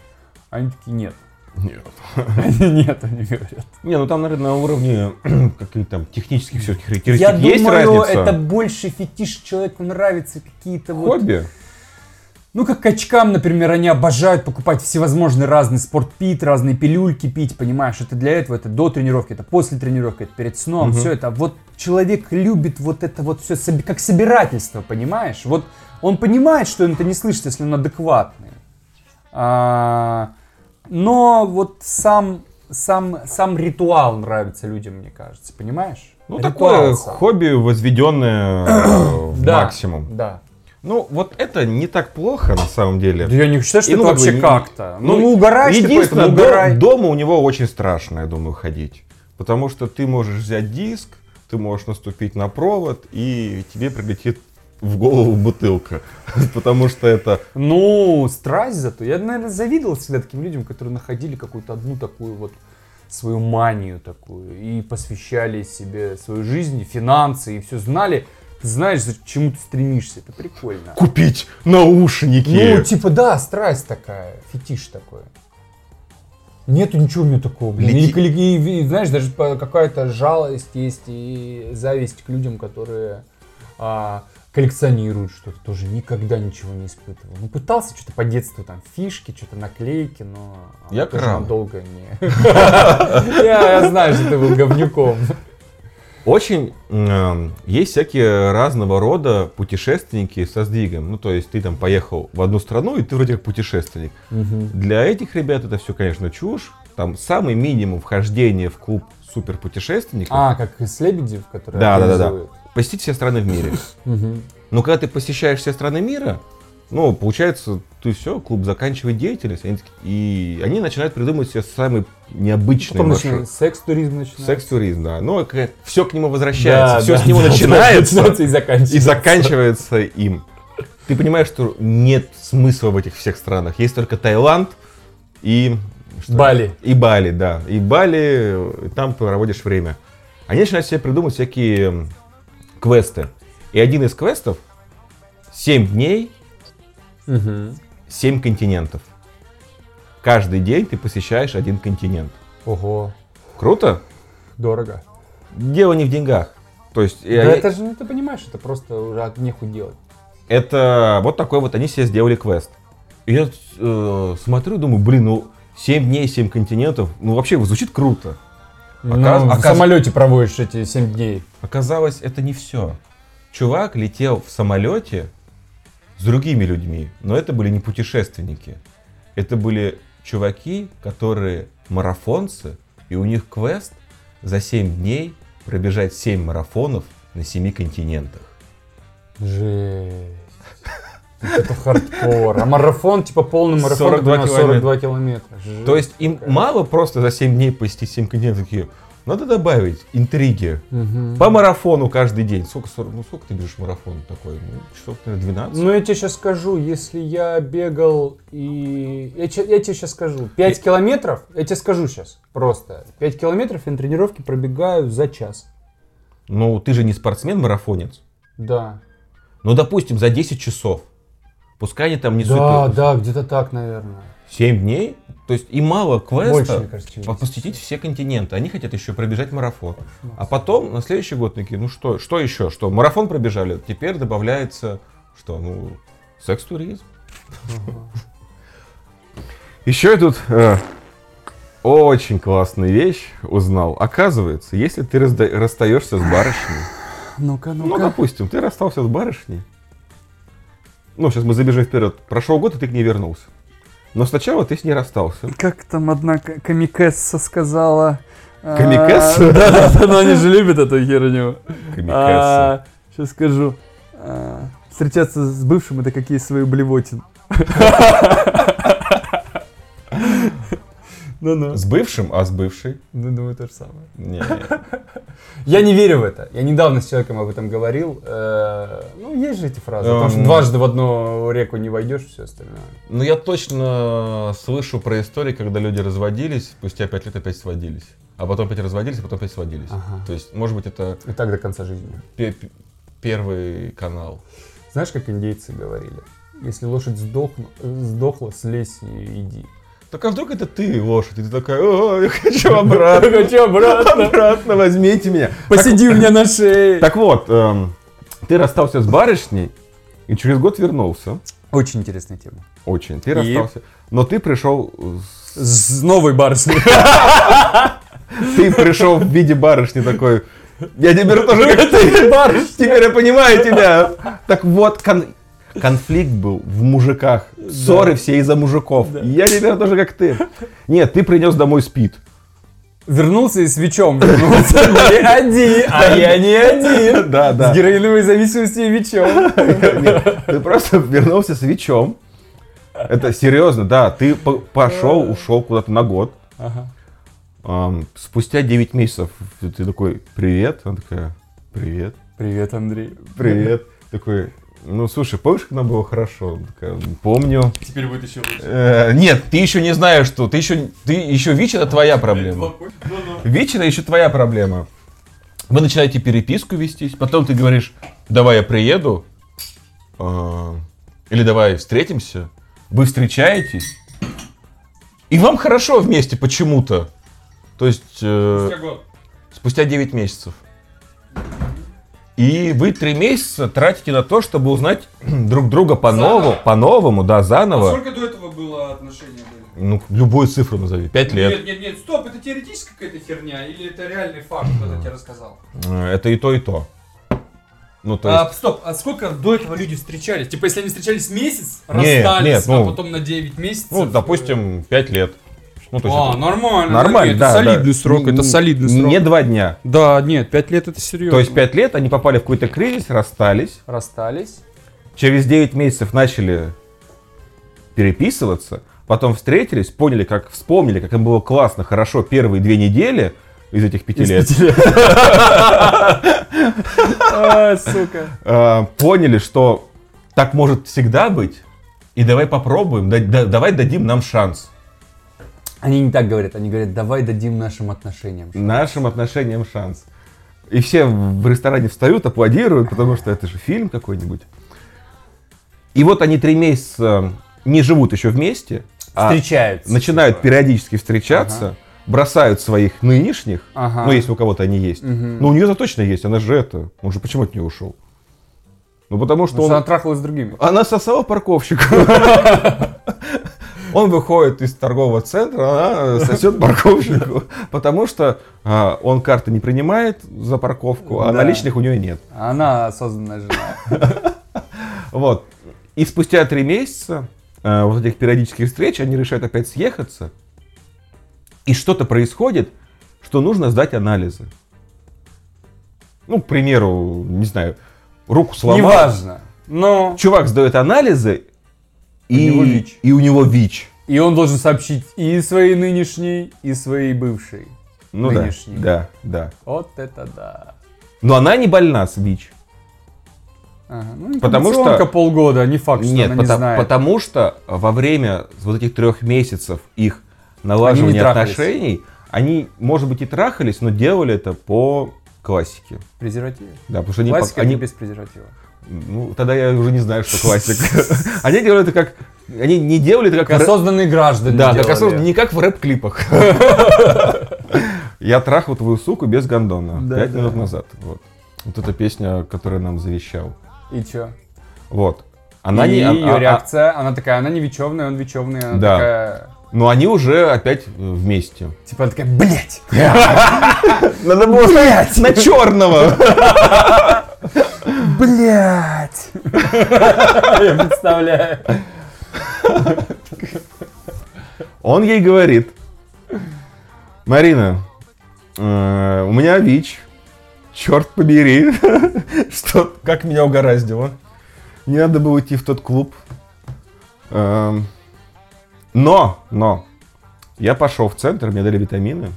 A: Они такие, нет.
B: Нет.
A: Они нет, они говорят.
B: Не, ну там, наверное, на уровне каких-то там технических все-таки характеристик
A: Я
B: есть
A: думаю,
B: разница.
A: это больше фетиш, человеку нравится какие-то вот...
B: Хобби?
A: Ну, как качкам, например, они обожают покупать всевозможные разные спортпит, разные пилюльки пить, понимаешь? Это для этого, это до тренировки, это после тренировки, это перед сном,
B: Мгм.
A: все это. Вот человек любит вот это вот все как собирательство, понимаешь? Вот он понимает, что он это не слышит, если он адекватный. А, но вот сам, сам, сам ритуал нравится людям, мне кажется, понимаешь?
B: Ну,
A: Ритуал
B: такое
A: сам.
B: хобби, возведенное э, в максимум.
A: Да.
B: Ну, вот это не так плохо, на самом деле.
A: Да я не считаю, что
B: И,
A: это
B: ну, как бы,
A: вообще
B: не-
A: как-то. Ну,
B: ну,
A: угораешь ты,
B: Единственное,
A: поэтому
B: до-
A: угорай.
B: дома у него очень страшно, я думаю, ходить. Потому что ты можешь взять диск, ты можешь наступить на провод, и тебе прилетит в голову бутылка. Потому что это...
A: Ну, страсть зато. Я, наверное, завидовал всегда таким людям, которые находили какую-то одну такую вот свою манию такую и посвящали себе свою жизнь, финансы и все знали. Ты знаешь, к чему ты стремишься. Это прикольно.
B: Купить наушники.
A: Ну, типа, да, страсть такая, фетиш такой. Нету ничего у меня такого, блин.
B: Лети-
A: Или, или- и, знаешь, даже какая-то жалость есть и зависть к людям, которые а, коллекционируют что-то. Тоже никогда ничего не испытывал. Ну, пытался что-то по детству, там, фишки, что-то наклейки, но
B: Я крал.
A: надолго не... Я знаю, что ты был говнюком.
B: Очень эм, есть всякие разного рода путешественники со сдвигом. Ну, то есть ты там поехал в одну страну, и ты вроде как путешественник. Для этих ребят это все, конечно, чушь. Там самый минимум вхождения в клуб суперпутешественников.
A: А, как из Лебедев, который
B: Да, да, да, да. Посетить все страны в мире. Но когда ты посещаешь все страны мира, ну, получается, ты все, клуб заканчивает деятельность, они такие- и они начинают придумывать себе самый необычный
A: Потом
B: маршрут.
A: начинается секс-туризм начинается.
B: Секс-туризм, да. Но все к нему возвращается,
A: Да,
B: все
A: да,
B: с него
A: да,
B: начинается
A: начинается и заканчивается.
B: и заканчивается им. Ты понимаешь, что нет смысла в этих всех странах. Есть только Таиланд и... что?
A: Бали.
B: И Бали, да. И Бали, и там проводишь время. Они начинают себе придумывать всякие квесты. И один из квестов 7 дней,
A: Мгм.
B: 7 континентов. Каждый день ты посещаешь один континент.
A: Ого,
B: Круто?
A: дорого.
B: Дело не в деньгах. То есть
A: Да
B: э,
A: это же, ну ты понимаешь, это просто уже от нехуй делать.
B: это вот такой вот, они себе сделали квест. И я э, смотрю, думаю, блин, ну 7 дней, 7 континентов, ну вообще звучит круто.
A: Ну,
B: Оказ-
A: в
B: оказ-
A: самолете проводишь эти 7 дней.
B: Оказалось, это не все. Чувак летел в самолете с другими людьми, но это были не путешественники. Это были чуваки, которые марафонцы, и у них квест за 7 дней пробежать 7 марафонов на 7 континентах.
A: Жесть. Это хардкор. А марафон, типа полный марафон,
B: 42
A: на 42 километра. Жесть
B: То есть им
A: какая.
B: мало просто за 7 дней посетить 7 континентов. Такие, надо добавить интриги.
A: Мгм.
B: По марафону каждый день. Сколько, 40 ну, сколько ты бежишь марафон такой? Ну, часов, наверное, 12.
A: Ну, я тебе сейчас скажу, если я бегал и... Я, я тебе сейчас скажу. 5 километров, я тебе скажу сейчас просто. 5 километров я на тренировке пробегаю за час.
B: Ну, ты же не спортсмен-марафонец.
A: Да.
B: Ну, допустим, за 10 часов. Пускай они там не
A: Да,
B: супер.
A: да, где-то так, наверное.
B: 7 дней? То есть и мало квеста
A: Больше, кажется, чем
B: по-
A: 10
B: посетить все континенты. Они хотят еще пробежать марафон. А потом на следующий год такие, ну что, что еще? Что, марафон пробежали? Теперь добавляется, что, ну, секс-туризм. Еще я тут э, очень классную вещь узнал. Оказывается, если ты разда- расстаешься с барышней,
A: Ну-ка,
B: ну, допустим, ты расстался с барышней, ну, сейчас мы забежим вперед, прошел год, и ты к ней вернулся. Но сначала ты с ней расстался.
A: Как там одна комикесса сказала? а,
B: Комикесса?
A: Да, да, да, но они же любят эту херню.
B: Комикесса.
A: Сейчас скажу. А, Встречаться с бывшим это какие свои блевотин. Ну-ну.
B: С бывшим, а с бывшей?
A: Ну, думаю, то же самое.
B: Не.
A: Я не верю в это. Я недавно с человеком об этом говорил. Э, Ну, есть же эти фразы. Потому что
B: Эм.
A: дважды в одну реку не войдешь, все остальное.
B: Ну, я точно слышу про истории, когда люди разводились, спустя пять лет опять сводились. А потом опять разводились, а потом опять сводились.
A: Ага.
B: То есть, может быть, это
A: И так до конца жизни.
B: пе- пе- первый канал.
A: Знаешь, как индейцы говорили? Если лошадь сдохла, сдохла слезь и иди.
B: Так а вдруг это ты, лошадь? И ты такая, о, я хочу обратно.
A: Хочу обратно.
B: Обратно возьмите меня.
A: Посиди у меня на шее.
B: Так вот, эм, ты расстался с барышней и через год вернулся.
A: Очень интересная тема.
B: Очень. Ты расстался. Но ты пришел с-
A: С новой барышней.
B: Ты пришел в виде барышни такой. Я теперь тоже как ты. Теперь я понимаю тебя. Так вот, кон- конфликт был в мужиках. Ссоры все из-за мужиков. Я теперь тоже как ты. Нет, ты принес домой спид.
A: Вернулся и с Вичом вернулся. Не один, а я не один.
B: Да, да.
A: С героиновой зависимостью и Вичом.
B: Нет, Ты просто вернулся с ВИЧом. Это серьезно, да. Ты по- пошел, ушел куда-то на год.
A: Ага.
B: Ам, Спустя 9 месяцев ты такой, привет. Она такая, привет.
A: Привет, Андрей.
B: Привет. Такой, Ну, слушай, помнишь, как нам было хорошо? Такая, Помню.
A: Теперь будет еще лучше.
B: Э, нет, ты еще не знаешь, что. Ты еще, ты еще ВИЧ это твоя проблема. ВИЧ это еще твоя проблема. Вы начинаете переписку вестись, потом ты говоришь, давай я приеду, э, или давай встретимся. Вы встречаетесь, и вам хорошо вместе почему-то. То есть э,
A: год.
B: спустя 9 месяцев. И вы три месяца тратите на то, чтобы узнать друг друга по-новому, по-новому, да, заново.
A: Сколько до этого было отношения были?
B: Ну, любую цифру назови. 5 лет.
A: Нет, нет, нет, стоп, это теоретическая какая-то херня или это реальный факт, кто-то тебе рассказал?
B: Э, Это и то, и то. Ну, то
A: А,
B: есть...
A: стоп, а сколько до этого люди встречались? Типа, если они встречались месяц,
B: Нет,
A: расстались,
B: нет, ну,
A: а потом на 9 месяцев...
B: Ну, допустим, 5 лет. Ну, то есть
A: А,
B: это
A: нормально.
B: нормально,
A: это
B: да.
A: солидный
B: да.
A: срок, это солидный срок.
B: Не два дня.
A: Да, нет, 5 лет это серьезно.
B: То есть 5 лет они попали в какой-то кризис, расстались.
A: Расстались.
B: Через 9 месяцев начали переписываться. Потом встретились, поняли, как вспомнили, как им было классно, хорошо первые две недели из этих пяти лет.
A: А, сука.
B: Поняли, что так может всегда быть. И давай попробуем, да- да- давай дадим нам шанс.
A: Они не так говорят, они говорят, давай дадим нашим отношениям.
B: Нашим отношениям шанс. И все в ресторане встают, аплодируют, потому что это же фильм какой-нибудь. И вот они три месяца не живут еще вместе, а
A: Встречаются.
B: начинают
A: типа.
B: периодически встречаться, бросают своих нынешних,
A: Ага.
B: ну если у кого-то они есть.
A: Мгм.
B: Ну у нее-то точно есть, она же это. Он же почему от нее ушел? Ну потому что
A: Потому что
B: он...
A: она трахалась с другими.
B: Она сосала парковщика. Он выходит из торгового центра, она сосет парковщику, потому что а, он карты не принимает за парковку, а
A: Да.
B: наличных у нее нет.
A: Она осознанная жена.
B: Вот. И спустя три месяца а, вот этих периодических встреч они решают опять съехаться. И что-то происходит, что нужно сдать анализы. Ну, к примеру, не знаю, руку сломал.
A: Неважно. Но...
B: Чувак сдает анализы, и,
A: него ВИЧ.
B: и у него ВИЧ.
A: И он должен сообщить и своей нынешней, и своей бывшей.
B: Ну да,
A: Нынешний.
B: да, да.
A: Вот это да.
B: Но она не больна с ВИЧ.
A: Ага. Ну,
B: Потому что-
A: полгода, а не факт, что
B: Нет,
A: она не
B: пота-
A: знает.
B: потому что во время вот этих трех месяцев их налаживания
A: трахались.
B: отношений, они, может быть, и трахались, но делали это по классике.
A: Презерватив.
B: Да, потому что они,
A: Классика
B: они-
A: без презерватива.
B: Ну, тогда я уже не знаю, что классик. Они делали это как, они не делали это как,
A: Как
B: в рэп-
A: осознанные граждане
B: да, как осознанно, не как в рэп-клипах. Я трахал твою суку без гондона
A: Да,
B: пять
A: да.
B: минут назад. Вот. Вот эта песня, которую нам завещал.
A: И чё?
B: Вот. Она
A: и
B: не, а-
A: ее
B: а-
A: реакция, она такая, она не вечевная, он вечевный, она
B: Да.
A: такая...
B: Но они уже опять э, вместе.
A: Типа она такая, блять!
B: Надо было на черного.
A: Блять! Я представляю.
B: Он ей говорит, Марина, э, у меня ВИЧ, черт побери, что, как меня угораздило. Не надо было идти в тот клуб. Эм, Но, но, я пошел в центр, мне дали витамины,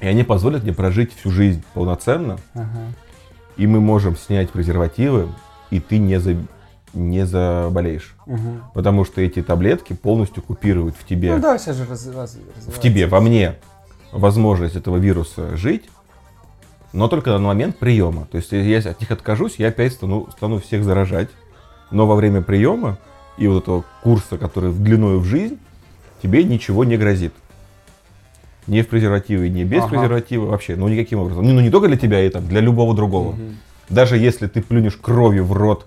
B: и они позволят мне прожить всю жизнь полноценно,
A: Ага.
B: И мы можем снять презервативы, и ты не, за- не заболеешь.
A: Мгм.
B: Потому что эти таблетки полностью купируют в тебе,
A: Ну да, сейчас же раз- раз-
B: в тебе, во мне возможность этого вируса жить, но только на момент приема. То есть, если я от них откажусь, я опять стану, стану всех заражать. Но во время приема и вот этого курса, который в длиною в жизнь, тебе ничего не грозит. Ни в презервативе, ни без
A: Ага.
B: презерватива вообще, ну никаким образом. Ну, не только для тебя, и там, для любого другого.
A: Мгм.
B: Даже если ты плюнешь кровью в рот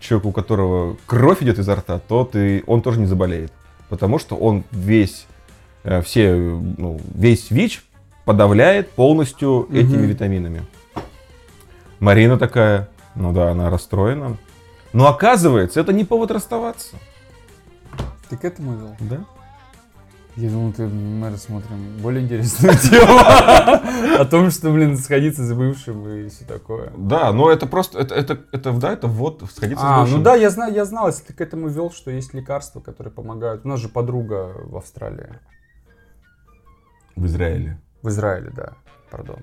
B: человеку, у которого кровь идет изо рта, то ты, он тоже не заболеет. Потому что он весь, э, все, ну, весь ВИЧ подавляет полностью
A: Мгм.
B: этими витаминами. Марина такая, ну да, она расстроена. Но оказывается, это не повод расставаться.
A: Ты к этому вел?
B: Да?
A: Я думал, ты, мы рассмотрим более интересную тему. О том, что, блин, сходиться с бывшим и все такое.
B: Да, но это просто, это, это, это, да, это вот сходиться с
A: А,
B: бывшим.
A: ну да, я знаю, я знал, если ты к этому вел, что есть лекарства, которые помогают. У нас же подруга в Австралии.
B: В Израиле.
A: В Израиле, да. Пардон.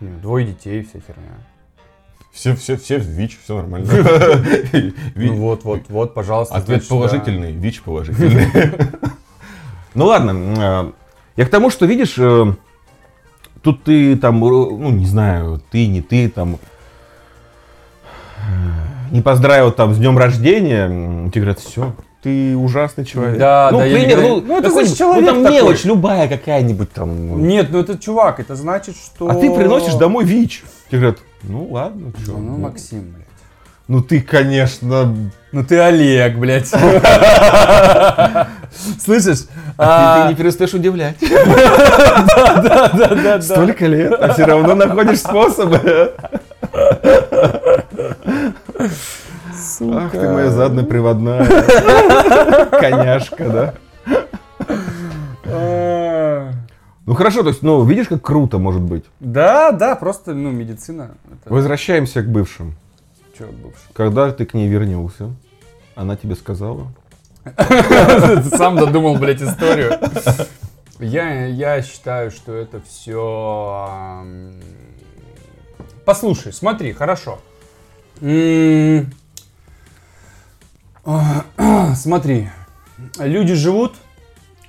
A: Ну, Двое детей, вся херня.
B: Все, все, все ВИЧ, все нормально.
A: Ну вот, вот, вот, пожалуйста.
B: Ответ положительный, ВИЧ положительный. Ну ладно, э, я к тому, что видишь, э, тут ты там, э, ну не знаю, ты, не ты там, э, не поздравил там с днем рождения, тебе говорят, все, ты ужасный человек.
A: Да,
B: ну,
A: да, я не
B: пример,
A: говорю-
B: ну,
A: ну, это значит, человек
B: ну, там
A: такой.
B: мелочь любая какая-нибудь там.
A: Нет, ну это чувак, это значит, что...
B: А ты приносишь домой ВИЧ. Тебе говорят, ну ладно, что.
A: Ну, ну, Максим, блядь.
B: Ну ты, конечно,
A: Ну ты Олег, блядь. Слышишь?
B: ты,
A: А,
B: ты не перестаешь удивлять.
A: Да, да, да, да.
B: Столько лет, а все равно находишь способы. Ах ты моя задная приводная. Коняшка, да?
A: А,
B: Ну хорошо, то есть, ну, видишь, как круто может быть.
A: Да, да, просто, ну, медицина. Это
B: Возвращаемся к бывшим.
A: Чё, бывший?
B: Когда ты к ней вернулся, она тебе сказала.
A: Сам додумал, блядь, историю. Я, я считаю, что это все... Послушай, смотри, хорошо. Смотри, люди живут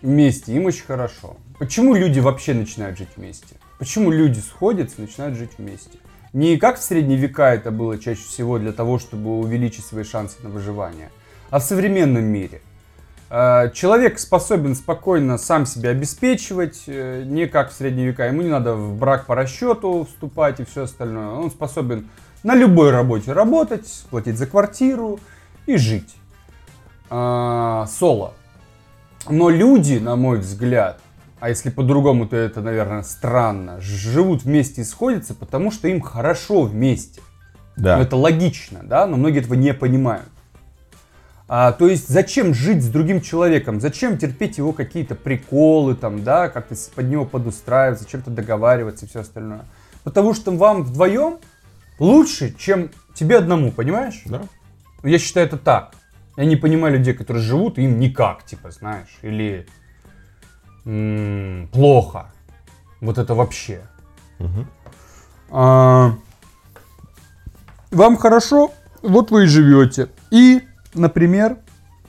A: вместе, им очень хорошо. Почему люди вообще начинают жить вместе? Почему люди сходятся и начинают жить вместе? Не как в средние века это было чаще всего для того, чтобы увеличить свои шансы на выживание, а в современном мире. Э, Человек способен спокойно сам себя обеспечивать, э, не как в средние века. Ему не надо в брак по расчету вступать и все остальное. Он способен на любой работе работать, платить за квартиру и жить. А, Соло. Но люди, на мой взгляд, а если по-другому, то это, наверное, странно, живут вместе и сходятся, потому что им хорошо вместе.
B: Да.
A: Ну, это логично, да, но многие этого не понимают. А, то есть, зачем жить с другим человеком? Зачем терпеть его какие-то приколы, там, да, как-то под него подустраиваться, чем-то договариваться и все остальное? Потому что вам вдвоем лучше, чем тебе одному, понимаешь?
B: Да.
A: Я считаю это так. Я не понимаю людей, которые живут, и им никак, типа, знаешь, или м, плохо. Вот это вообще.
B: Мгм.
A: А, вам хорошо, вот вы и живете. И, например,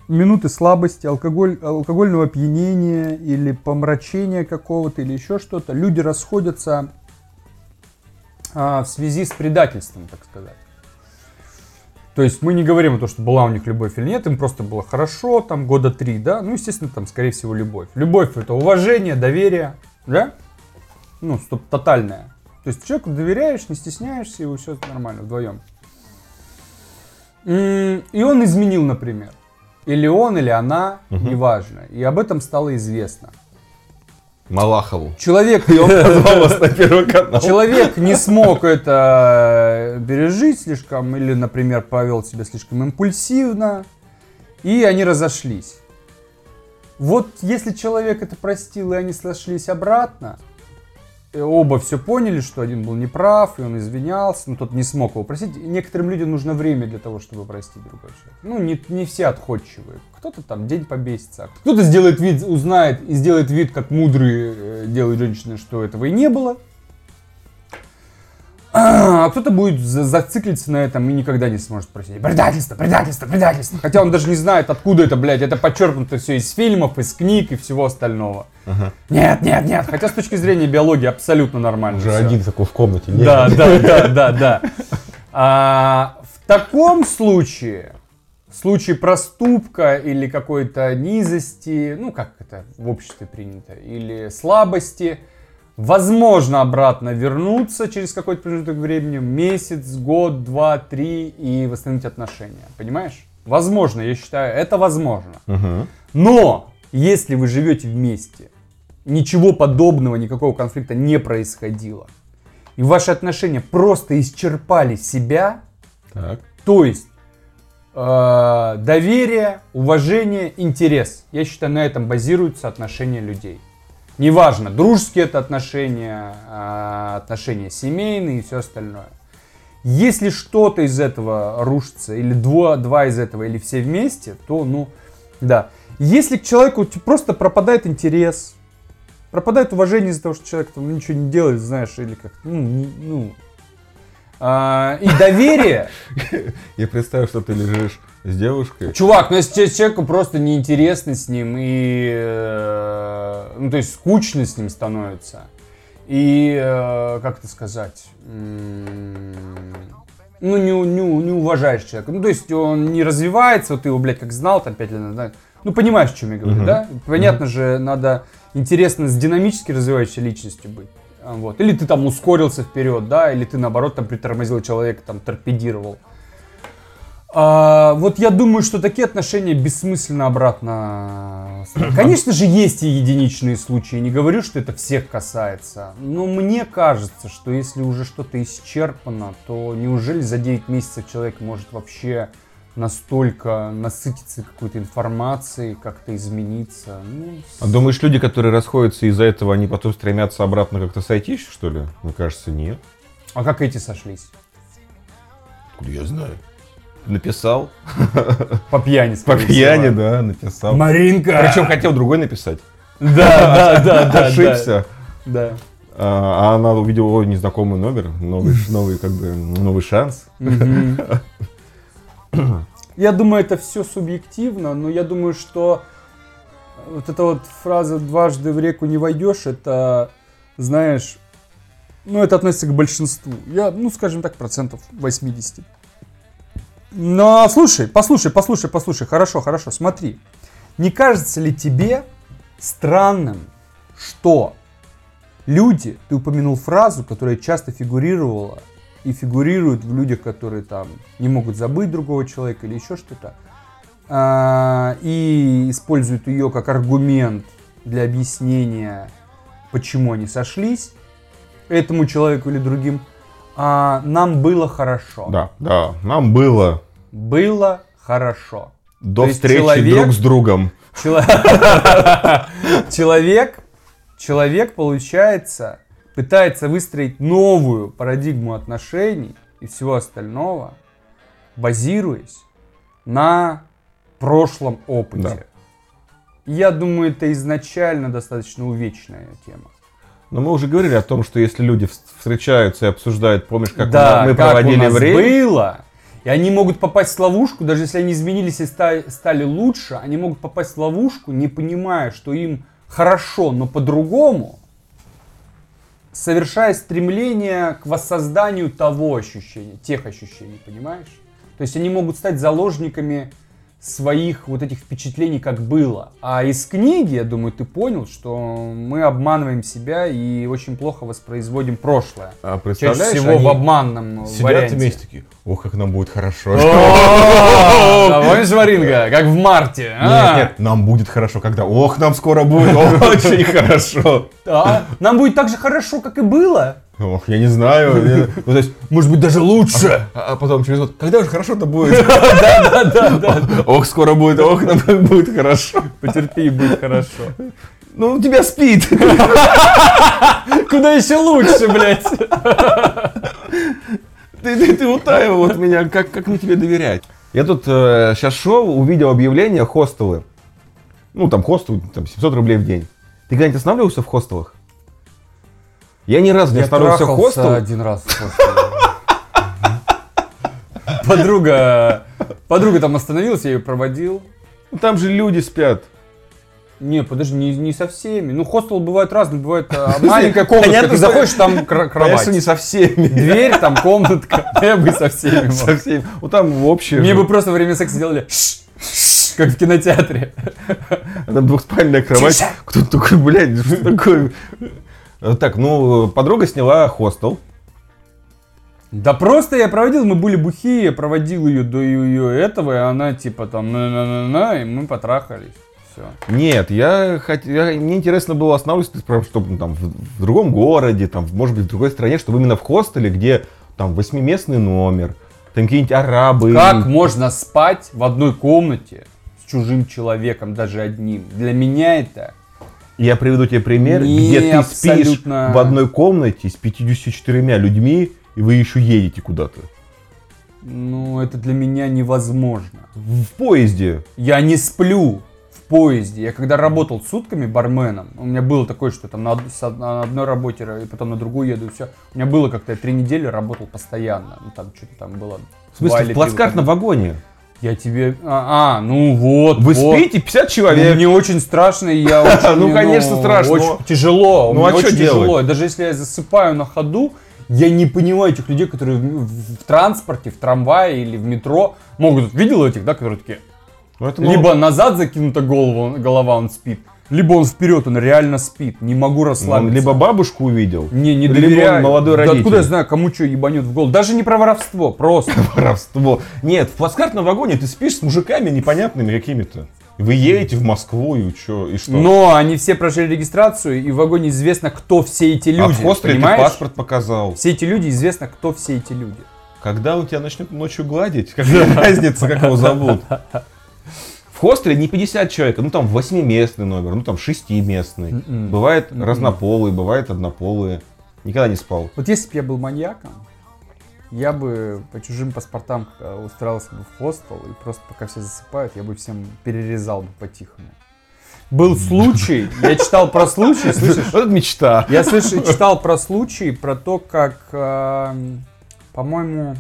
A: минуты слабости, алкоголь, алкогольного опьянения или помрачения какого-то, или еще что-то, люди расходятся а, в связи с предательством, так сказать. То есть мы не говорим о том, что была у них любовь или нет, им просто было хорошо, там года три, да, ну, естественно, там, скорее всего, любовь. Любовь это уважение, доверие, да, ну, стоп, тотальное. То есть человеку доверяешь, не стесняешься, и все нормально вдвоем. И он изменил, например. Или он, или она,
B: Мгм.
A: неважно. И об этом стало известно.
B: Малахову.
A: Человек,
B: И он позвал вас на первый канал.
A: человек не смог это пережить слишком, или, например, повел себя слишком импульсивно, и они разошлись. Вот если человек это простил, и они сошлись обратно, оба все поняли, что один был неправ, и он извинялся, но тот не смог его простить. И некоторым людям нужно время для того, чтобы простить другого человека. Ну, не, не все отходчивые. Кто-то там день побесится, а кто-то сделает вид, узнает и сделает вид, как мудрые э, делают женщины, что этого и не было. А кто-то будет за- зациклиться на этом и никогда не сможет простить. Предательство, предательство, предательство. Хотя он даже не знает, откуда это, блядь. Это подчеркнуто все из фильмов, из книг и всего остального.
B: Ага.
A: Нет, нет, нет. Хотя с точки зрения биологии абсолютно нормально.
B: Уже
A: всё.
B: один такой в комнате. нет?
A: Да, да, да, да, да. А, в таком случае, в случае проступка или какой-то низости, ну как это в обществе принято, или слабости, возможно обратно вернуться через какой-то промежуток времени, месяц, год, два, три и восстановить отношения. Понимаешь? Возможно, я считаю, это возможно. Но если вы живете вместе, ничего подобного, никакого конфликта не происходило, и ваши отношения просто исчерпали себя,
B: Так.
A: то есть э, доверие, уважение, интерес. Я считаю, на этом базируются отношения людей. Неважно, дружеские это отношения, э, отношения семейные и все остальное. Если что-то из этого рушится, или два, два из этого, или все вместе, то, ну, да. Если к человеку просто пропадает интерес, пропадает уважение из-за того, что человек там ничего не делает, знаешь, или как, ну, ну, А, и доверие.
B: Я представил, что ты лежишь с девушкой.
A: Чувак, ну если человеку просто неинтересно с ним и, э, ну то есть скучно с ним становится. И, э, как это сказать, ну не, не, не уважаешь человека. Ну то есть он не развивается, вот ты его, блядь, как знал там пять лет назад. Ну понимаешь, о чем я говорю,
B: Мгм.
A: да? Понятно же, надо интересно с динамически развивающейся личностью быть. Вот. Или ты там ускорился вперед, да, или ты наоборот там притормозил человека, там торпедировал. А, вот я думаю, что такие отношения бессмысленно обратно. Конечно же, есть и единичные случаи. Не говорю, что это всех касается. Но мне кажется, что если уже что-то исчерпано, то неужели за 9 месяцев человек может вообще настолько насытиться какой-то информацией, как-то измениться? Ну,
B: А думаешь, люди, которые расходятся из-за этого, они потом стремятся обратно как-то сойтись, что ли? Мне кажется, нет.
A: а как эти сошлись?
B: Откуда я знаю? Написал.
A: По пьяни,
B: По пьяни,
A: всего.
B: да, написал.
A: Маринка!
B: Причем хотел другой написать.
A: Да, да, да, да.
B: Ошибся.
A: Да.
B: А а она увидела ой, незнакомый номер, новый, новый, как бы, новый шанс.
A: Я думаю, это все субъективно, но я думаю, что вот эта вот фраза «дважды в реку не войдешь», это, знаешь, ну, это относится к большинству. Я, ну, скажем так, процентов 80. Но слушай, послушай, послушай, послушай, хорошо, хорошо, смотри. Не кажется ли тебе странным, что люди, ты упомянул фразу, которая часто фигурировала и фигурирует в людях, которые там не могут забыть другого человека или еще что-то, а, и используют ее как аргумент для объяснения, почему они сошлись этому человеку или другим, а, нам было хорошо.
B: Да, да, нам было
A: Было хорошо.
B: до
A: То
B: встречи
A: человек-
B: друг с другом.
A: Чело- Человек, человек, получается, пытается выстроить новую парадигму отношений и всего остального, базируясь на прошлом опыте. Я думаю, это изначально достаточно увечная тема.
B: Но мы уже говорили о том, что если люди вс- встречаются и обсуждают, помнишь, как
A: да,
B: мы
A: как
B: проводили
A: у нас
B: время?
A: было. И они могут попасть в ловушку, даже если они изменились и ста- стали лучше, они могут попасть в ловушку, не понимая, что им хорошо, но по-другому, совершая стремление к воссозданию того ощущения, тех ощущений, понимаешь? То есть они могут стать заложниками своих вот этих впечатлений, как было. А из книги, я думаю, ты понял, что мы обманываем себя и очень плохо воспроизводим прошлое.
B: А
A: Чаще
B: представляешь,
A: всего
B: они
A: в обманном
B: сидят
A: варианте.
B: вместе такие, ох, как нам будет хорошо.
A: Помнишь, Варинга, как в марте?
B: Нет,
A: а?
B: нет, нам будет хорошо, когда, ох, нам скоро будет очень хорошо.
A: Да. Нам будет так же хорошо, как и было.
B: Ох, я не знаю. Ну, то есть,
A: Может быть, даже лучше.
B: а а потом через год, когда же хорошо-то будет?
A: Да, да, да.
B: Ох, скоро будет, ох, нам будет хорошо.
A: Потерпи, будет хорошо.
B: Ну, у тебя спит.
A: Куда еще лучше, блядь?
B: Ты, ты, ты утаивал от меня, как, как мне тебе доверять? Я тут сейчас шел, увидел объявление хостелы. Ну, там хостел, там 700 рублей в день. Ты когда-нибудь останавливался в хостелах? Я ни разу не
A: трахался
B: хостел.
A: один раз. Подруга, подруга там остановилась, я ее проводил.
B: Ну, Там же люди спят.
A: Не, подожди, не, не со всеми. Ну, хостел бывает разный, бывает а, маленькая комнатка,
B: Понятно,
A: ты заходишь, там кровать.
B: что не со всеми.
A: Дверь, там комнатка. Я бы со всеми. мог.
B: Со всеми. Ну, там в общем.
A: Мне бы просто во время секса делали как в кинотеатре.
B: Там двухспальная кровать. Кто-то такой, блядь, что такое? Э, Так, ну, подруга сняла хостел.
A: Да просто я проводил, мы были бухие, я проводил ее до ее этого, и она типа там на-на-на-на, и мы потрахались. Все.
B: Нет, я, хот... я- мне интересно было останавливаться, чтобы ну, там в, в другом городе, там, может быть, в другой стране, чтобы именно в хостеле, где там восьмиместный номер, там какие-нибудь арабы.
A: Как можно спать в одной комнате с чужим человеком, даже одним? Для меня это
B: Я приведу тебе пример,
A: Не,
B: где ты спишь
A: абсолютно.
B: в одной комнате с 54 людьми, и вы еще едете куда-то.
A: Ну, это для меня невозможно.
B: В поезде.
A: Я не сплю в поезде. Я когда работал сутками барменом, у меня было такое, что там на, на одной работе, ра- и потом на другую еду, и все. У меня было как-то три недели работал постоянно. Ну там что-то там было.
B: В смысле, в плацкартном вагоне.
A: Я тебе... А, а, ну вот.
B: Вы
A: вот.
B: спите 50
A: Ну,
B: человек.
A: Мне очень страшно, и я очень...
B: Ну, конечно, страшно,
A: Очень тяжело.
B: Ну, а делать?
A: тяжело. Даже если я засыпаю на ходу, я не понимаю этих людей, которые в, транспорте, в трамвае или в метро могут... Видел этих, да, которые такие...
B: Ну, ну,
A: Либо назад закинута голову, голова, он спит, либо он вперед, он реально спит. Не могу
B: он
A: расслабиться.
B: либо бабушку увидел,
A: Не, не
B: либо
A: доверяю.
B: он молодой
A: Да
B: родитель.
A: откуда я знаю, кому что ебанет в голову? Даже не про воровство, просто.
B: воровство. Нет, в плацкартном вагоне ты спишь с мужиками непонятными какими-то. Вы едете в Москву и что? И что?
A: Но они все прошли регистрацию, и в вагоне известно, кто все эти
B: а
A: люди.
B: в хостеле ты паспорт показал.
A: Все эти люди, известно, кто все эти люди.
B: Когда он тебя начнет ночью гладить? Какая разница, как его зовут? В хостеле не 50 человек, ну там 8-местный номер, ну там 6-местный.
A: Мгм.
B: Бывает
A: Мгм.
B: разнополые, бывает однополые. Никогда не спал.
A: Вот если бы я был маньяком, я бы по чужим паспортам э, устраивался бы в хостел, и просто пока все засыпают, я бы всем перерезал бы по-тихому. Был случай, я читал про случай, слышишь?
B: Вот это мечта.
A: Я слышал, читал про случай, про то, как, эм, по-моему,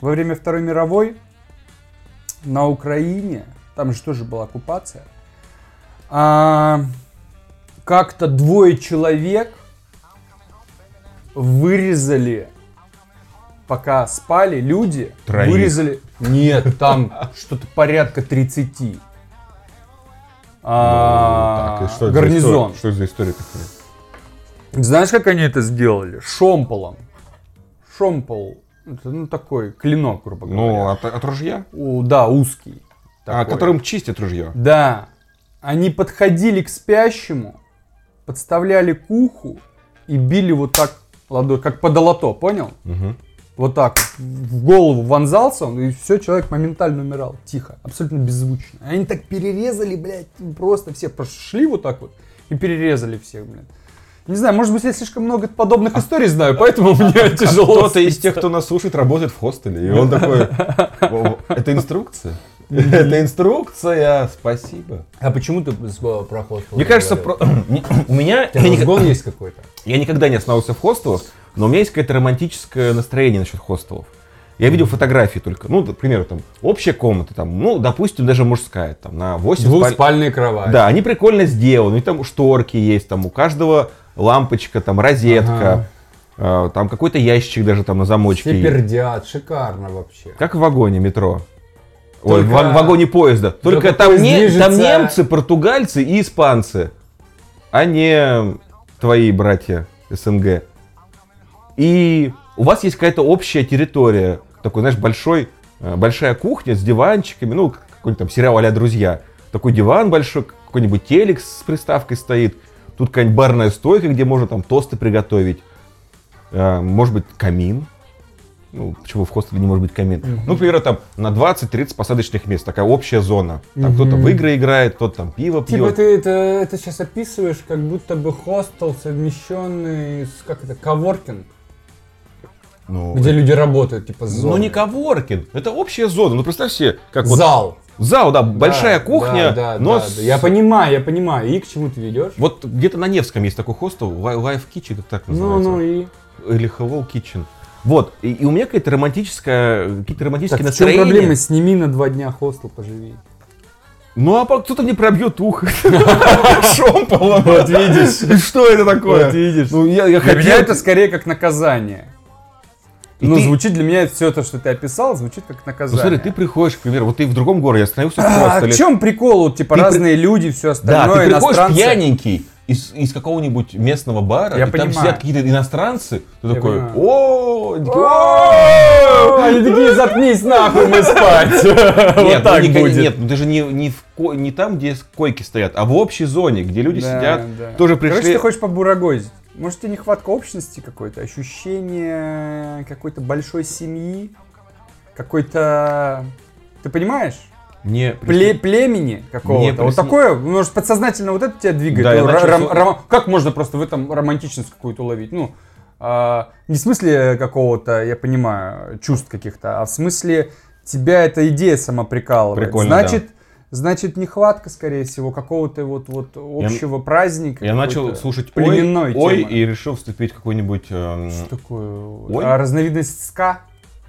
A: во время Второй мировой на Украине, там же тоже была оккупация, а, как-то двое человек вырезали, пока спали люди,
B: Троих.
A: вырезали... Нет, там что-то порядка 30. А,
B: Ну, так, что
A: гарнизон.
B: история? Что это за история такая?
A: Знаешь, как они это сделали? Шомполом. Шомпол. Это, ну, такой клинок, грубо говоря.
B: Ну, от, от ружья?
A: У- да, узкий.
B: А,
A: такой.
B: которым чистят ружье.
A: Да. Они подходили к спящему, подставляли к уху и били вот так ладонь, как по долото, понял?
B: Мгм.
A: Вот так. В голову вонзался он, и все, человек моментально умирал. Тихо, абсолютно беззвучно. Они так перерезали, блядь, просто все прошли вот так вот и перерезали всех, блядь. Не знаю, может быть, я слишком много подобных историй знаю, поэтому мне тяжело.
B: Кто-то из тех, кто нас слушает, работает в хостеле. И он такой, «О, это инструкция? Это инструкция, спасибо.
A: А почему ты про хостел?
B: Мне кажется, про- у меня... я никогда-
A: разгон есть какой-то.
B: Я никогда не останавливался в хостелах, но у меня есть какое-то романтическое настроение насчет хостелов. Я видел фотографии только. Ну, к примеру, там, общая комната, там, ну, допустим, даже мужская, там, на 8 спаль-
A: Двухспальные кровати.
B: Да, они прикольно сделаны. И там шторки есть, там у каждого лампочка, там розетка, э, там какой-то ящик даже там на замочке.
A: Все пердят, шикарно вообще.
B: Как в вагоне метро. Ой, в вагоне поезда. Только
A: Только
B: там, не,
A: движется.
B: там немцы, португальцы и испанцы, а не твои братья СНГ. И у вас есть какая-то общая территория, такой, знаешь, большой, э, большая кухня с диванчиками, ну, какой-нибудь там сериал а «Друзья». Такой диван большой, какой-нибудь телек с приставкой стоит. Тут какая-нибудь барная стойка, где можно там тосты приготовить. Э, Может быть, камин. Ну, почему в хостеле не может быть камин? Ну, например, там на 20-30 посадочных мест. Такая общая зона. Там
A: Мгм.
B: кто-то в игры играет, кто-то там пиво
A: Типа
B: пьет.
A: ты это, это сейчас описываешь, как будто бы хостел совмещенный с, как это, коворкинг,
B: Ну,
A: где люди работают, типа зоны.
B: ну, не коворкинг. Это общая зона. Ну, представь себе, как вот...
A: Зал.
B: Зал, да, большая
A: Да,
B: кухня,
A: да, да,
B: но
A: да,
B: с-
A: да. Я понимаю, я понимаю. И к чему ты ведешь?
B: Вот где-то на Невском есть такой хостел, Li- Life Kitchen, это так
A: Ну,
B: называется.
A: ну и...
B: Или Hello Kitchen. Вот, и, и у меня какая-то романтическая, какие-то
A: Так,
B: романтические
A: в чем
B: настроения.
A: проблема? Сними на два дня хостел, поживи.
B: Ну, а кто-то мне пробьет ухо шомполом.
A: Вот видишь.
B: И Что это такое?
A: Вот видишь.
B: Ну, я, я
A: Для меня
B: хотел...
A: это скорее как наказание.
B: И
A: ну,
B: ты-
A: звучит для меня все то, что ты описал, звучит как
B: Ну,
A: наказание.
B: смотри, ты приходишь, к примеру, вот ты в другом городе, остановился в
A: А, в чем прикол? Вот, Типа
B: Ты при-
A: разные люди, все
B: Да,
A: остальное,
B: ты приходишь
A: иностранцы.
B: пьяненький из, из какого-нибудь местного бара,
A: Я
B: и там
A: понимаю.
B: сидят какие-то иностранцы, ты
A: Я
B: такой, о, они такие,
A: заткнись нахуй, мы спать. Вот
B: ну,
A: так будет.
B: Нет, ну ты же не, там, где койки стоят, а в общей зоне, где люди сидят, тоже
A: Короче,
B: пришли.
A: ты хочешь побурагозить. Может, тебе нехватка общности какой-то, ощущение какой-то большой семьи, какой-то... Ты понимаешь?
B: Не,
A: Пле- племени какого-то. Вот
B: присни-
A: такое, может, подсознательно вот это тебя двигает.
B: Да, я
A: Ну,
B: начал
A: ром- ром- Как можно просто в этом романтичность какую-то уловить? Ну, а, не в смысле какого-то, я понимаю, чувств каких-то, а в смысле тебя эта идея сама прикалывает.
B: Прикольно,
A: значит, Значит, нехватка, скорее всего, какого-то вот, вот общего праздника.
B: Я начал слушать
A: племенной
B: ой, ой
A: темы.
B: и решил вступить в какой-нибудь, эм,
A: Что такое?
B: Ой.
A: А разновидность ска?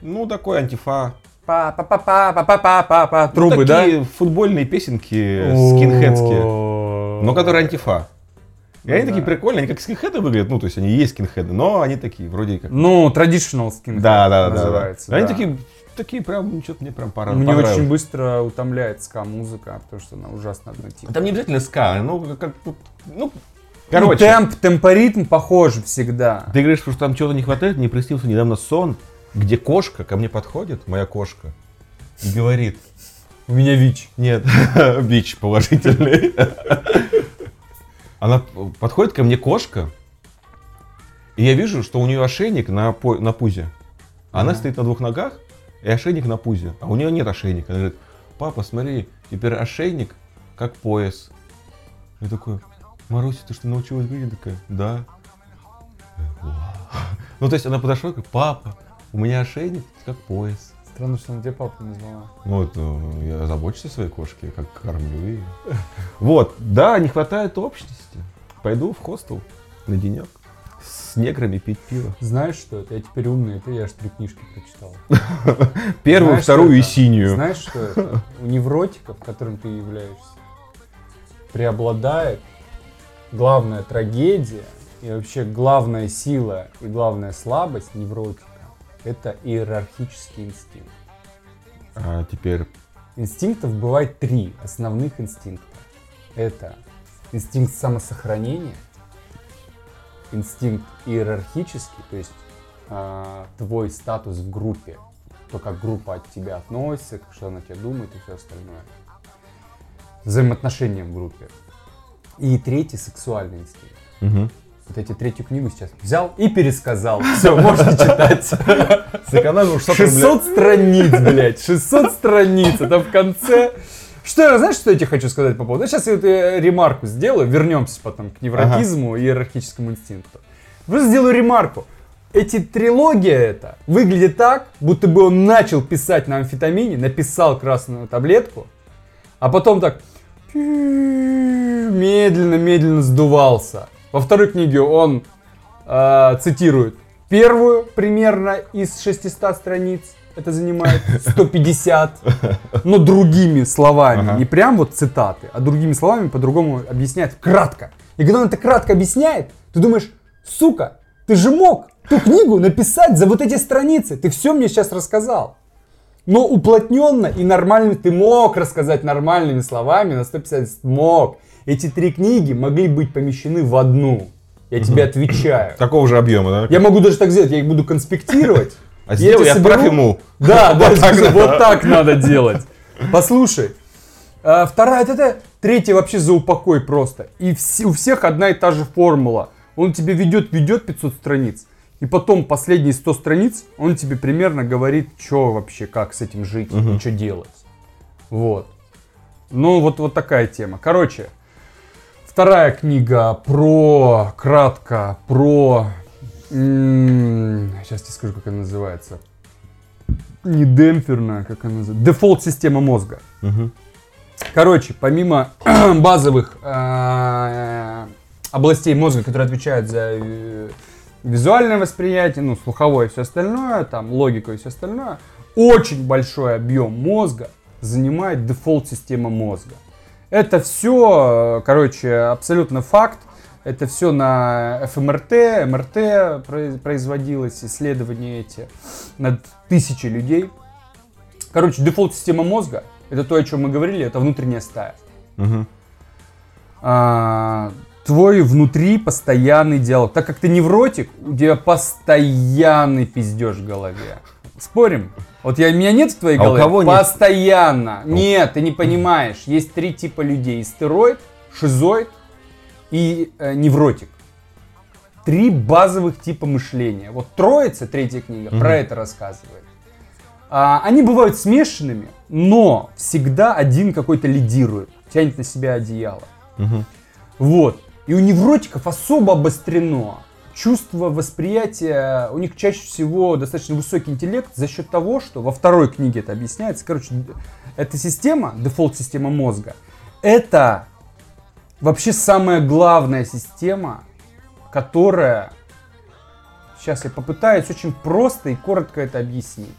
B: ну, такой антифа.
A: Па-па-па-па-па-па-па-па. Трубы,
B: ну, такие да? футбольные песенки скинхедские, но которые антифа. И они
A: да.
B: такие прикольные, они как скинхеды выглядят, ну, то есть они есть скинхеды, но они такие, вроде как...
A: Ну, traditional скинхеды
B: да, да, да,
A: называется. Да.
B: Они такие, такие прям, что-то мне прям пора.
A: Мне очень быстро утомляет ска-музыка, потому что она ужасно однотипная.
B: Там не обязательно ска, ну, как, ну, Короче.
A: Ну, темп, темпоритм похож всегда.
B: Ты говоришь, что там чего-то не хватает, не приснился недавно сон, где кошка ко мне подходит, моя кошка, и говорит,
A: У меня ВИЧ.
B: нет, бич положительный. Она подходит ко мне кошка, и я вижу, что у нее ошейник на, на пузе. Она
A: Ага.
B: стоит на двух ногах, и ошейник на пузе. А у нее нет ошейника. Она говорит, папа, смотри, теперь ошейник как пояс. Я такой, Маруся, ты что, научилась говорить? Такая, да. Ну, то есть она подошла, говорит, папа, у меня ошейник как пояс.
A: Странно, что она тебя папа назвала.
B: Ну, вот, э, я забочусь о своей кошке, как кормлю ее. Вот, да, не хватает общности. Пойду в хостел на денек с неграми пить пиво.
A: Знаешь, что это? Я теперь умный, это я аж три книжки прочитал.
B: Первую, вторую и
A: это?
B: синюю.
A: Знаешь, что это? У невротиков, которым ты являешься, преобладает главная трагедия и вообще главная сила и главная слабость невротика – это иерархический инстинкт.
B: А теперь
A: Инстинктов бывает три основных инстинкта. Это инстинкт самосохранения, инстинкт иерархический, то есть а, твой статус в группе, то, как группа от тебя относится, что она тебе думает и все остальное. Взаимоотношения в группе. И третий сексуальный инстинкт.
B: Мгм.
A: Вот эти третью книгу сейчас взял и пересказал. Все, можете читать.
B: сэкономил 600 рублей.
A: 600 страниц, блядь, 600 страниц, это в конце. Что я, знаешь, что я тебе хочу сказать по поводу? Сейчас я вот э, ремарку сделаю, вернемся потом к невротизму и иерархическому инстинкту. Просто сделаю ремарку. Эти трилогия это выглядит так, будто бы он начал писать на амфетамине, написал красную таблетку, а потом так медленно-медленно сдувался. Во второй книге он э, цитирует первую примерно из 600 страниц. Это занимает 150, но другими словами.
B: Ага.
A: Не прям вот цитаты, а другими словами по-другому объясняет кратко. И когда он это кратко объясняет, ты думаешь, сука, ты же мог ту книгу написать за вот эти страницы. Ты все мне сейчас рассказал. Но уплотненно и нормально ты мог рассказать нормальными словами на 150 мог. Эти три книги могли быть помещены в одну. Я тебе отвечаю.
B: Такого же объема, да?
A: Я могу даже так сделать, я их буду конспектировать.
B: А сделай отправь ему.
A: Да, да,
B: Вот так надо.
A: делать. Послушай. а, Вторая, это, третья вообще за упокой просто. И у всех одна и та же формула. Он тебе ведет, ведет 500 страниц. И потом последние 100 страниц он тебе примерно говорит, что вообще, как с этим жить и что делать. Вот. Ну, вот, вот такая тема. Короче, вторая книга про, кратко, про... м, сейчас тебе скажу, как она называется. Не демпферная, как она называется. Дефолт-система мозга.
B: Мгм.
A: Короче, помимо базовых э, областей мозга, которые отвечают за э, визуальное восприятие, ну, слуховое и все остальное, там, логику и все остальное, очень большой объем мозга занимает дефолт-система мозга. Это все, короче, абсолютно факт. Это все на ФМРТ, МРТ произ- производилось, исследования эти над тысячи людей. Короче, дефолт-система мозга, это то, о чем мы говорили, это внутренняя стая.
B: Мгм.
A: А, твой внутри постоянный диалог. Так как ты невротик, у тебя постоянный пиздеж в голове. Спорим? Вот я, меня нет в твоей
B: А у
A: голове?
B: кого нет?
A: Постоянно. Нет, ты не понимаешь. Есть три типа людей. Стероид, шизоид и э, невротик. Три базовых типа мышления. Вот Троица, третья книга,
B: Мгм.
A: про это рассказывает. А, они бывают смешанными, но всегда один какой-то лидирует, тянет на себя одеяло.
B: Мгм.
A: Вот. И у невротиков особо обострено. Чувство восприятия, у них чаще всего достаточно высокий интеллект за счет того, что во второй книге это объясняется. Короче, эта система, дефолт-система мозга, это вообще самая главная система, которая... Сейчас я попытаюсь очень просто и коротко это объяснить.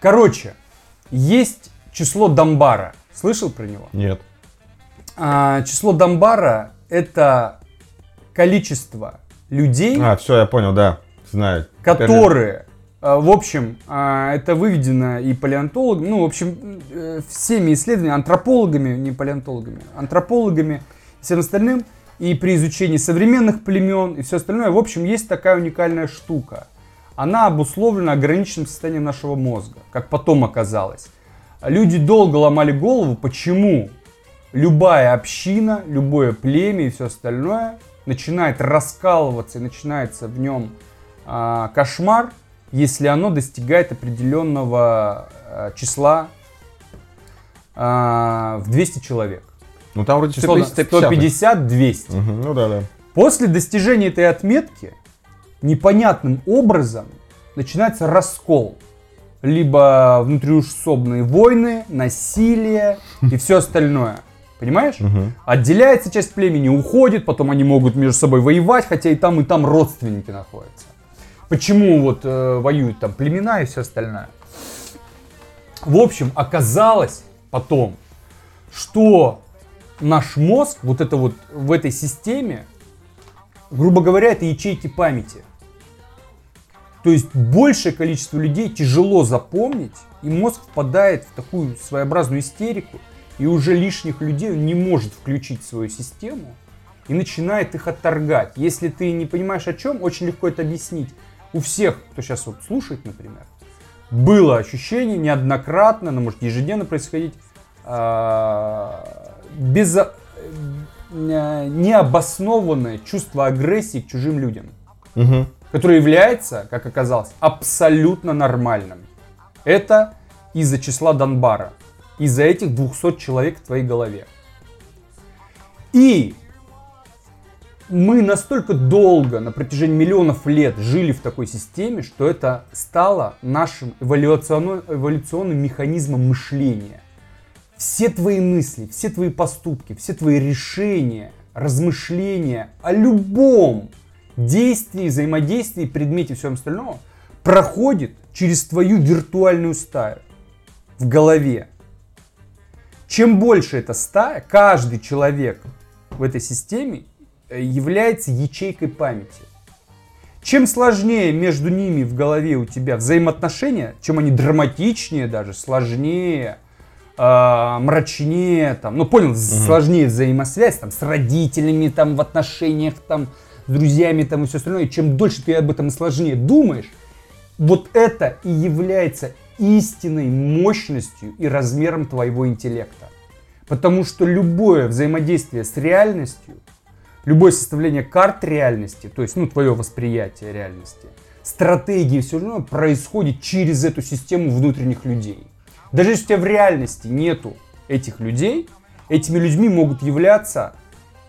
A: Короче, есть число Дамбара. Слышал про него?
B: Нет.
A: А, число Дамбара это количество людей,
B: А, все, я понял, да. Знаю.
A: которые, а, в общем, а, это выведено и палеонтологами, ну, в общем, э, всеми исследованиями, антропологами, не палеонтологами, антропологами и всем остальным, и при изучении современных племен и все остальное, в общем, есть такая уникальная штука. Она обусловлена ограниченным состоянием нашего мозга, как потом оказалось. Люди долго ломали голову, почему любая община, любое племя и все остальное начинает раскалываться и начинается в нем а, кошмар, если оно достигает определенного а, числа а, в 200 человек.
B: Ну там вроде
A: Число 150-200.
B: Мгм, Ну да, да.
A: После достижения этой отметки непонятным образом начинается раскол. Либо внутриусобные войны, насилие и все остальное. Понимаешь?
B: Мгм.
A: Отделяется часть племени, уходит, потом они могут между собой воевать, хотя и там, и там родственники находятся. Почему вот э, воюют там племена и все остальное? В общем, оказалось потом, что наш мозг, вот это вот в этой системе, грубо говоря, это ячейки памяти. То есть большее количество людей тяжело запомнить, и мозг впадает в такую своеобразную истерику, и уже лишних людей он не может включить в свою систему и начинает их отторгать. Если ты не понимаешь о чем, очень легко это объяснить. У всех, кто сейчас вот слушает, например, было ощущение неоднократно, но может ежедневно происходить а, безо- э, необоснованное чувство агрессии к чужим людям
B: Мгм.
A: которое является, как оказалось, абсолютно нормальным. Это из-за числа Донбара, из-за этих 200 человек в твоей голове. И мы настолько долго, на протяжении миллионов лет жили в такой системе, что это стало нашим эволюционно- эволюционным механизмом мышления. Все твои мысли, все твои поступки, все твои решения, размышления о любом действии, взаимодействии, предмете и всем остальном проходит через твою виртуальную стаю в голове. Чем больше эта стая, каждый человек в этой системе э, является ячейкой памяти. Чем сложнее между ними в голове у тебя взаимоотношения, чем они драматичнее даже, сложнее, а, мрачнее, там, ну понял, сложнее взаимосвязь там, с родителями, там, в отношениях, там, с друзьями там, и все остальное, чем дольше ты об этом и сложнее думаешь, вот это и является истинной мощностью и размером твоего интеллекта. Потому что любое взаимодействие с реальностью, любое составление карт реальности, то есть, ну, твое восприятие реальности, стратегии все остальное происходит через эту систему внутренних людей. Даже если у тебя в реальности нету этих людей, этими людьми могут являться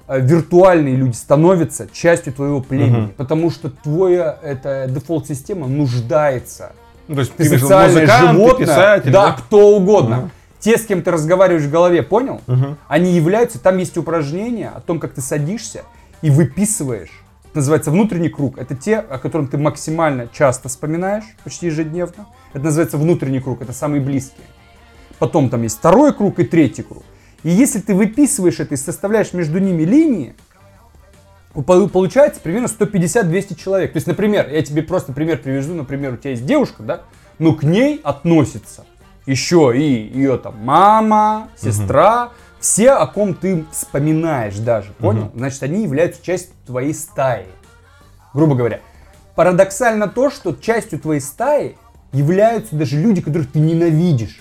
A: э, виртуальные люди, становятся частью твоего племени.
B: Мгм.
A: Потому что твоя эта дефолт-система нуждается
B: Ну, то есть
A: ты
B: ты музыкант, ты
A: животное,
B: писатель,
A: да,
B: да?
A: кто угодно.
B: Ага.
A: Те, с кем ты разговариваешь в голове, понял?
B: Мгм.
A: Они являются, там есть упражнения о том, как ты садишься и выписываешь. Это называется внутренний круг. Это те, о котором ты максимально часто вспоминаешь, почти ежедневно. Это называется внутренний круг, это самые близкие. Потом там есть второй круг и третий круг. И если ты выписываешь это и составляешь между ними линии, получается примерно 150-200 человек. То есть, например, я тебе просто пример привяжу, например, у тебя есть девушка, да, но к ней относится еще и ее там мама, сестра, все, о ком ты вспоминаешь даже, понял? Значит, они являются частью твоей стаи. Грубо говоря. Парадоксально то, что частью твоей стаи являются даже люди, которых ты ненавидишь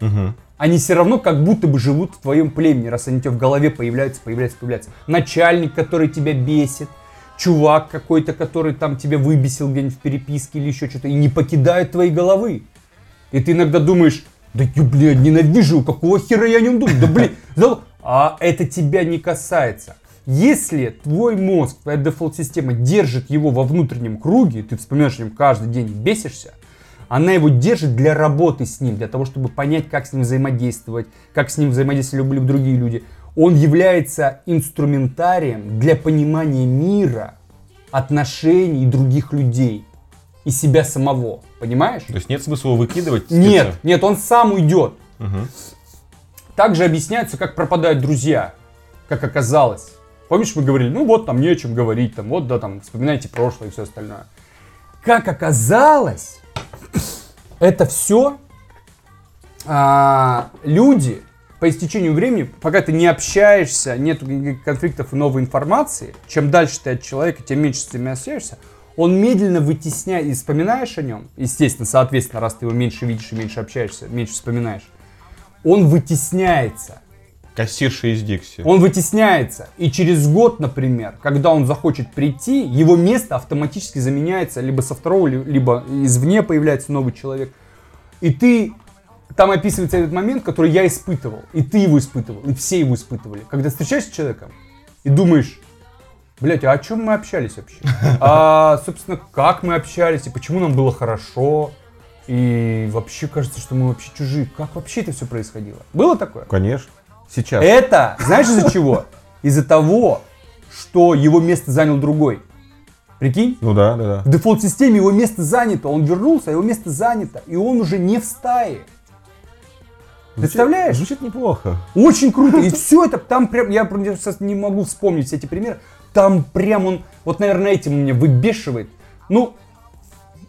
B: Мгм.
A: Они все равно как будто бы живут в твоем племени, раз они у тебя в голове появляются, появляются, появляются. Начальник, который тебя бесит, чувак какой-то, который там тебя выбесил где-нибудь в переписке или еще что-то, и не покидает твоей головы. И ты иногда думаешь, да я, блядь, ненавижу, какого хера я о нем думаю, да блин, а это тебя не касается. Если твой мозг, твоя дефолт-система держит его во внутреннем круге, ты вспоминаешь о нем каждый день бесишься, она его держит для работы с ним, для того, чтобы понять, как с ним взаимодействовать, как с ним взаимодействовали другие люди. Он является инструментарием для понимания мира, отношений других людей и себя самого. Понимаешь?
B: То есть нет смысла его выкидывать?
A: Нет,
B: спеца?
A: нет, он сам уйдет.
B: Мгм.
A: Также объясняется, как пропадают друзья, как оказалось. Помнишь, мы говорили, ну вот там не о чем говорить, там вот, да, там, вспоминайте прошлое и все остальное. Как оказалось, это все люди по истечению времени, пока ты не общаешься, нет конфликтов и новой информации, чем дальше ты от человека, тем меньше с ним общаешься, он медленно вытесняет, и вспоминаешь о нем, естественно, соответственно, раз ты его меньше видишь и меньше общаешься, меньше вспоминаешь, он вытесняется.
B: Кассирша из Дикси.
A: Он вытесняется. И через год, например, когда он захочет прийти, его место автоматически заменяется либо со второго, ли- либо извне появляется новый человек. И ты... Там описывается этот момент, который я испытывал. И ты его испытывал. И все его испытывали. Когда встречаешься с человеком и думаешь, блять, а о чем мы общались вообще? А, собственно, как мы общались и почему нам было хорошо? И вообще кажется, что мы вообще чужие. Как вообще это все происходило? Было такое?
B: Конечно. Сейчас.
A: Это, знаешь из-за чего? Из-за того, что его место занял другой. Прикинь?
B: Ну да, да, да.
A: В дефолт-системе его место занято, он вернулся, а его место занято, и он уже не в стае. Представляешь?
B: Звучит неплохо.
A: Очень круто. И все это там прям, я сейчас не могу вспомнить все эти примеры. Там прям он, вот, наверное, этим меня выбешивает. Ну,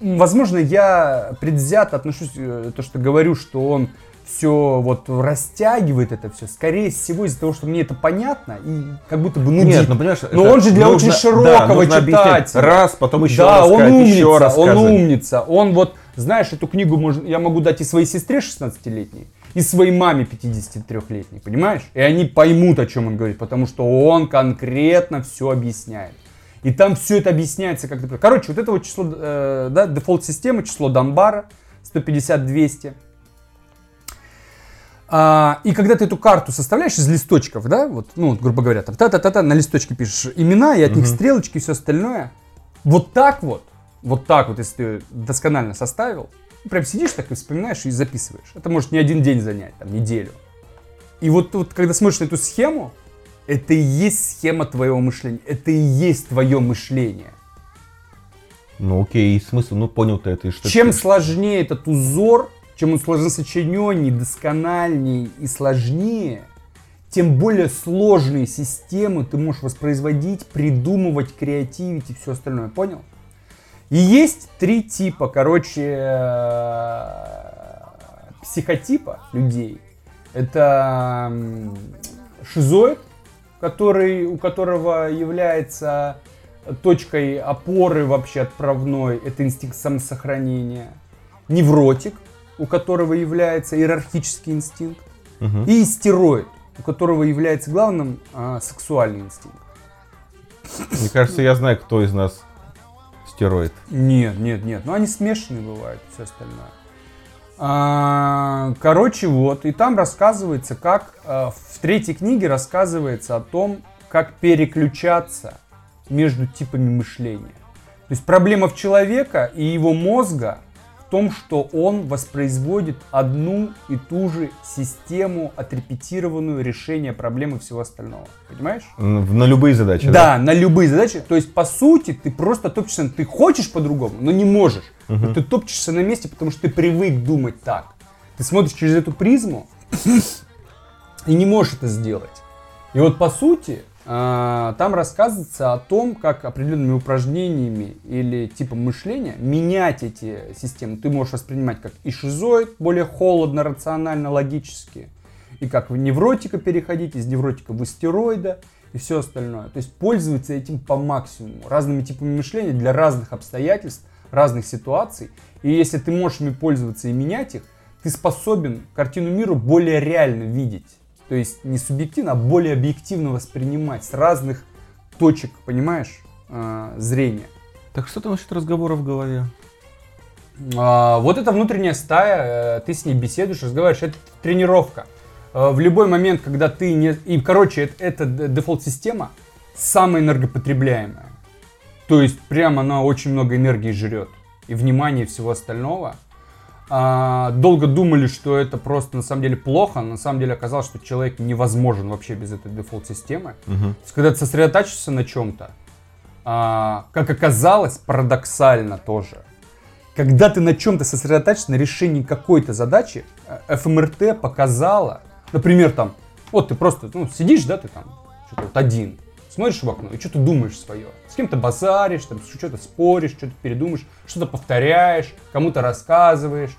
A: возможно, я предвзято отношусь, э, то, что говорю, что он все вот растягивает это все. Скорее всего, из-за того, что мне это понятно и как будто бы нудит.
B: Нет, ну понимаешь,
A: Но он же для
B: нужно-
A: очень широкого
B: да,
A: читателя.
B: Раз, потом еще
A: да,
B: раз
A: он
B: сказать,
A: умница,
B: еще
A: он
B: рассказать.
A: умница. Он вот, знаешь, эту книгу можно, я могу дать и своей сестре 16-летней, и своей маме 53-летней, понимаешь? И они поймут, о чем он говорит, потому что он конкретно все объясняет. И там все это объясняется как то Короче, вот это вот число, э, да, дефолт-системы, число Дамбара, 150-200. А, и когда ты эту карту составляешь из листочков, да, вот, ну, вот, грубо говоря, там та-та-та-та, на листочке пишешь имена, и от них стрелочки и все остальное. Вот так вот, вот так вот, если ты досконально составил, прям сидишь так и вспоминаешь и записываешь. Это может не один день занять, там, неделю. И вот, вот когда смотришь на эту схему, это и есть схема твоего мышления, это и есть твое мышление.
B: Ну окей, смысл, ну понял ты это. и Что
A: Чем
B: ты-
A: сложнее этот узор, чем он сложно сочиненнее, доскональнее и сложнее, тем более сложные системы ты можешь воспроизводить, придумывать, креативить и все остальное. Понял? И есть три типа, короче, э, психотипа людей. Это шизоид, который, у которого является точкой опоры вообще отправной, это инстинкт самосохранения. Невротик, у которого является иерархический инстинкт.
B: Мгм.
A: И стероид, у которого является главным а, сексуальный инстинкт.
B: Мне кажется, я знаю, кто из нас стероид.
A: Нет, нет, нет. Ну, они смешанные бывают, все остальное. А, короче, вот. И там рассказывается, как... а, в третьей книге рассказывается о том, как переключаться между типами мышления. То есть проблема в человека и его мозга том, что он воспроизводит одну и ту же систему, отрепетированную решения проблемы всего остального. Понимаешь?
B: На любые задачи,
A: Да, на любые задачи. То есть, по сути, ты просто топчешься, ты хочешь по-другому, но не можешь. Но ты топчешься на месте, потому что ты привык думать так. Ты смотришь через эту призму и не можешь это сделать. И вот, по сути, там рассказывается о том, как определенными упражнениями или типом мышления менять эти системы. Ты можешь воспринимать как и шизоид, более холодно, рационально, логически, и как в невротика переходить, из невротика в истероида и все остальное. То есть пользоваться этим по максимуму, разными типами мышления для разных обстоятельств, разных ситуаций. И если ты можешь ими пользоваться и менять их, ты способен картину мира более реально видеть. То есть не субъективно, а более объективно воспринимать с разных точек, понимаешь, э, зрения.
B: Так что там насчет разговора в голове?
A: А, вот эта внутренняя стая, э, ты с ней беседуешь, разговариваешь, это тренировка. Э, В любой момент, когда ты не... И, короче, это, это дефолт-система, самая энергопотребляемая. То есть прям она очень много энергии жрет. И внимания и всего остального. А, долго думали, что это просто на самом деле плохо. На самом деле оказалось, что человек невозможен вообще без этой дефолт-системы.
B: Мгм.
A: То есть, когда ты сосредотачиваешься на чем-то, а, как оказалось, парадоксально тоже, когда ты на чем-то сосредотачиваешься, на решении какой-то задачи, э, ФМРТ показала, например, там, вот ты просто ну, сидишь, да, ты там, что-то вот один, смотришь в окно и что-то думаешь свое. С кем-то базаришь, там, что-то споришь, что-то передумаешь, что-то повторяешь, кому-то рассказываешь,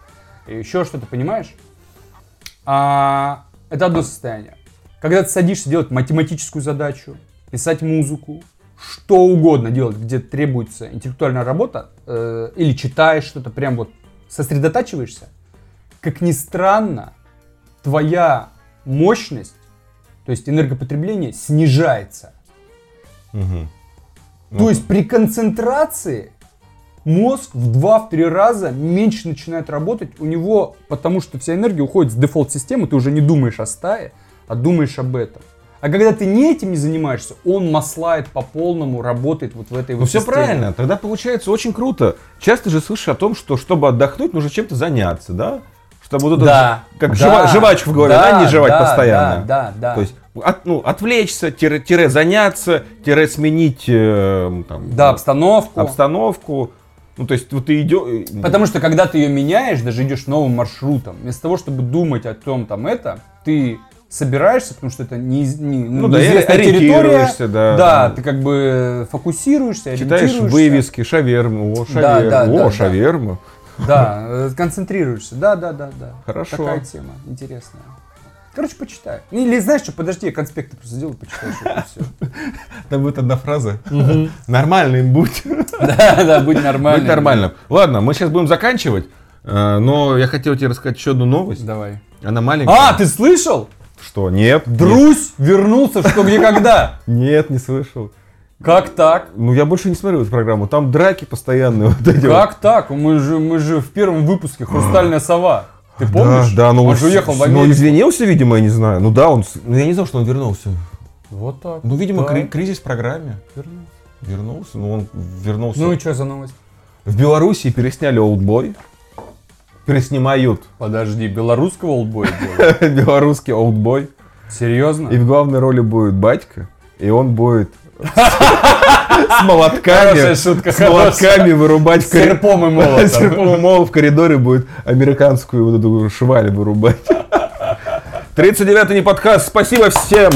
A: еще что-то, понимаешь? А, это одно состояние. Когда ты садишься делать математическую задачу, писать музыку, что угодно делать, где требуется интеллектуальная работа, э, или читаешь что-то, прям вот сосредотачиваешься, как ни странно, твоя мощность, то есть энергопотребление, снижается. То
B: Ну,
A: есть при концентрации мозг в 2-3 раза меньше начинает работать у него, потому что вся энергия уходит с дефолт-системы, ты уже не думаешь о стае, а думаешь об этом. А когда ты не этим не занимаешься, он маслает по полному, работает вот в этой
B: Ну
A: вот
B: все
A: системе.
B: правильно, тогда получается очень круто. Часто же слышишь о том, что чтобы отдохнуть, нужно чем-то заняться, да? Чтобы вот это
A: Да.
B: как
A: да,
B: жива- жвачку в голове, да, не жевать
A: да,
B: постоянно.
A: Да, да, да.
B: То есть от- ну, отвлечься, тире, тире заняться, тире сменить э, там,
A: да, обстановку.
B: обстановку. Ну, то есть вот ты идешь...
A: Потому что когда ты ее меняешь, даже идешь новым маршрутом, вместо того, чтобы думать о том там это, ты собираешься, потому что это не, не,
B: Ну да, и
A: неизвестная территория.
B: да.
A: Да, ты как бы фокусируешься,
B: Читаешь вывески, шаверму, о,
A: Да,
B: шаверму,
A: да,
B: о,
A: да, да. Да, э, концентрируешься. Да, да, да, да.
B: Хорошо.
A: Такая тема интересная. Короче, почитай. Или знаешь что, подожди, я конспекты просто сделаю, почитаешь это все.
B: Там будет одна фраза. Нормальным будь.
A: Да, да, будь нормальным.
B: Будь нормальным. Ладно, мы сейчас будем заканчивать. э, Но я хотел тебе рассказать еще одну новость.
A: Давай.
B: Она маленькая.
A: А, ты слышал?
B: Что, нет?
A: Друзь вернулся что где когда.
B: Нет, не слышал.
A: Как так?
B: Ну, я больше не смотрю эту программу. Там драки постоянные. Вот эти вот.
A: Как так? Мы же, мы же в первом выпуске «Хрустальная сова». Ты помнишь?
B: Да, да, ну
A: Он же уехал в
B: Ну,
A: Америку.
B: извинился, видимо, я не знаю. Ну да, он. Ну, я не знал, что он вернулся.
A: Вот так.
B: Ну, видимо,
A: Да.
B: кри- кризис в программе. Вернулся. Ну, он вернулся.
A: Ну и что за новость?
B: В Беларуси пересняли Олдбой. Переснимают
A: Подожди, белорусского олдбоя
B: белорусский Олдбой.
A: Серьезно?
B: И в главной роли будет батька. И он будет с молотками.
A: Шутка,
B: С молотками вырубать.
A: Серпом и молотом.
B: Серпом и молотом в коридоре будет американскую вот эту шваль вырубать. 39-й не подкаст. Спасибо всем.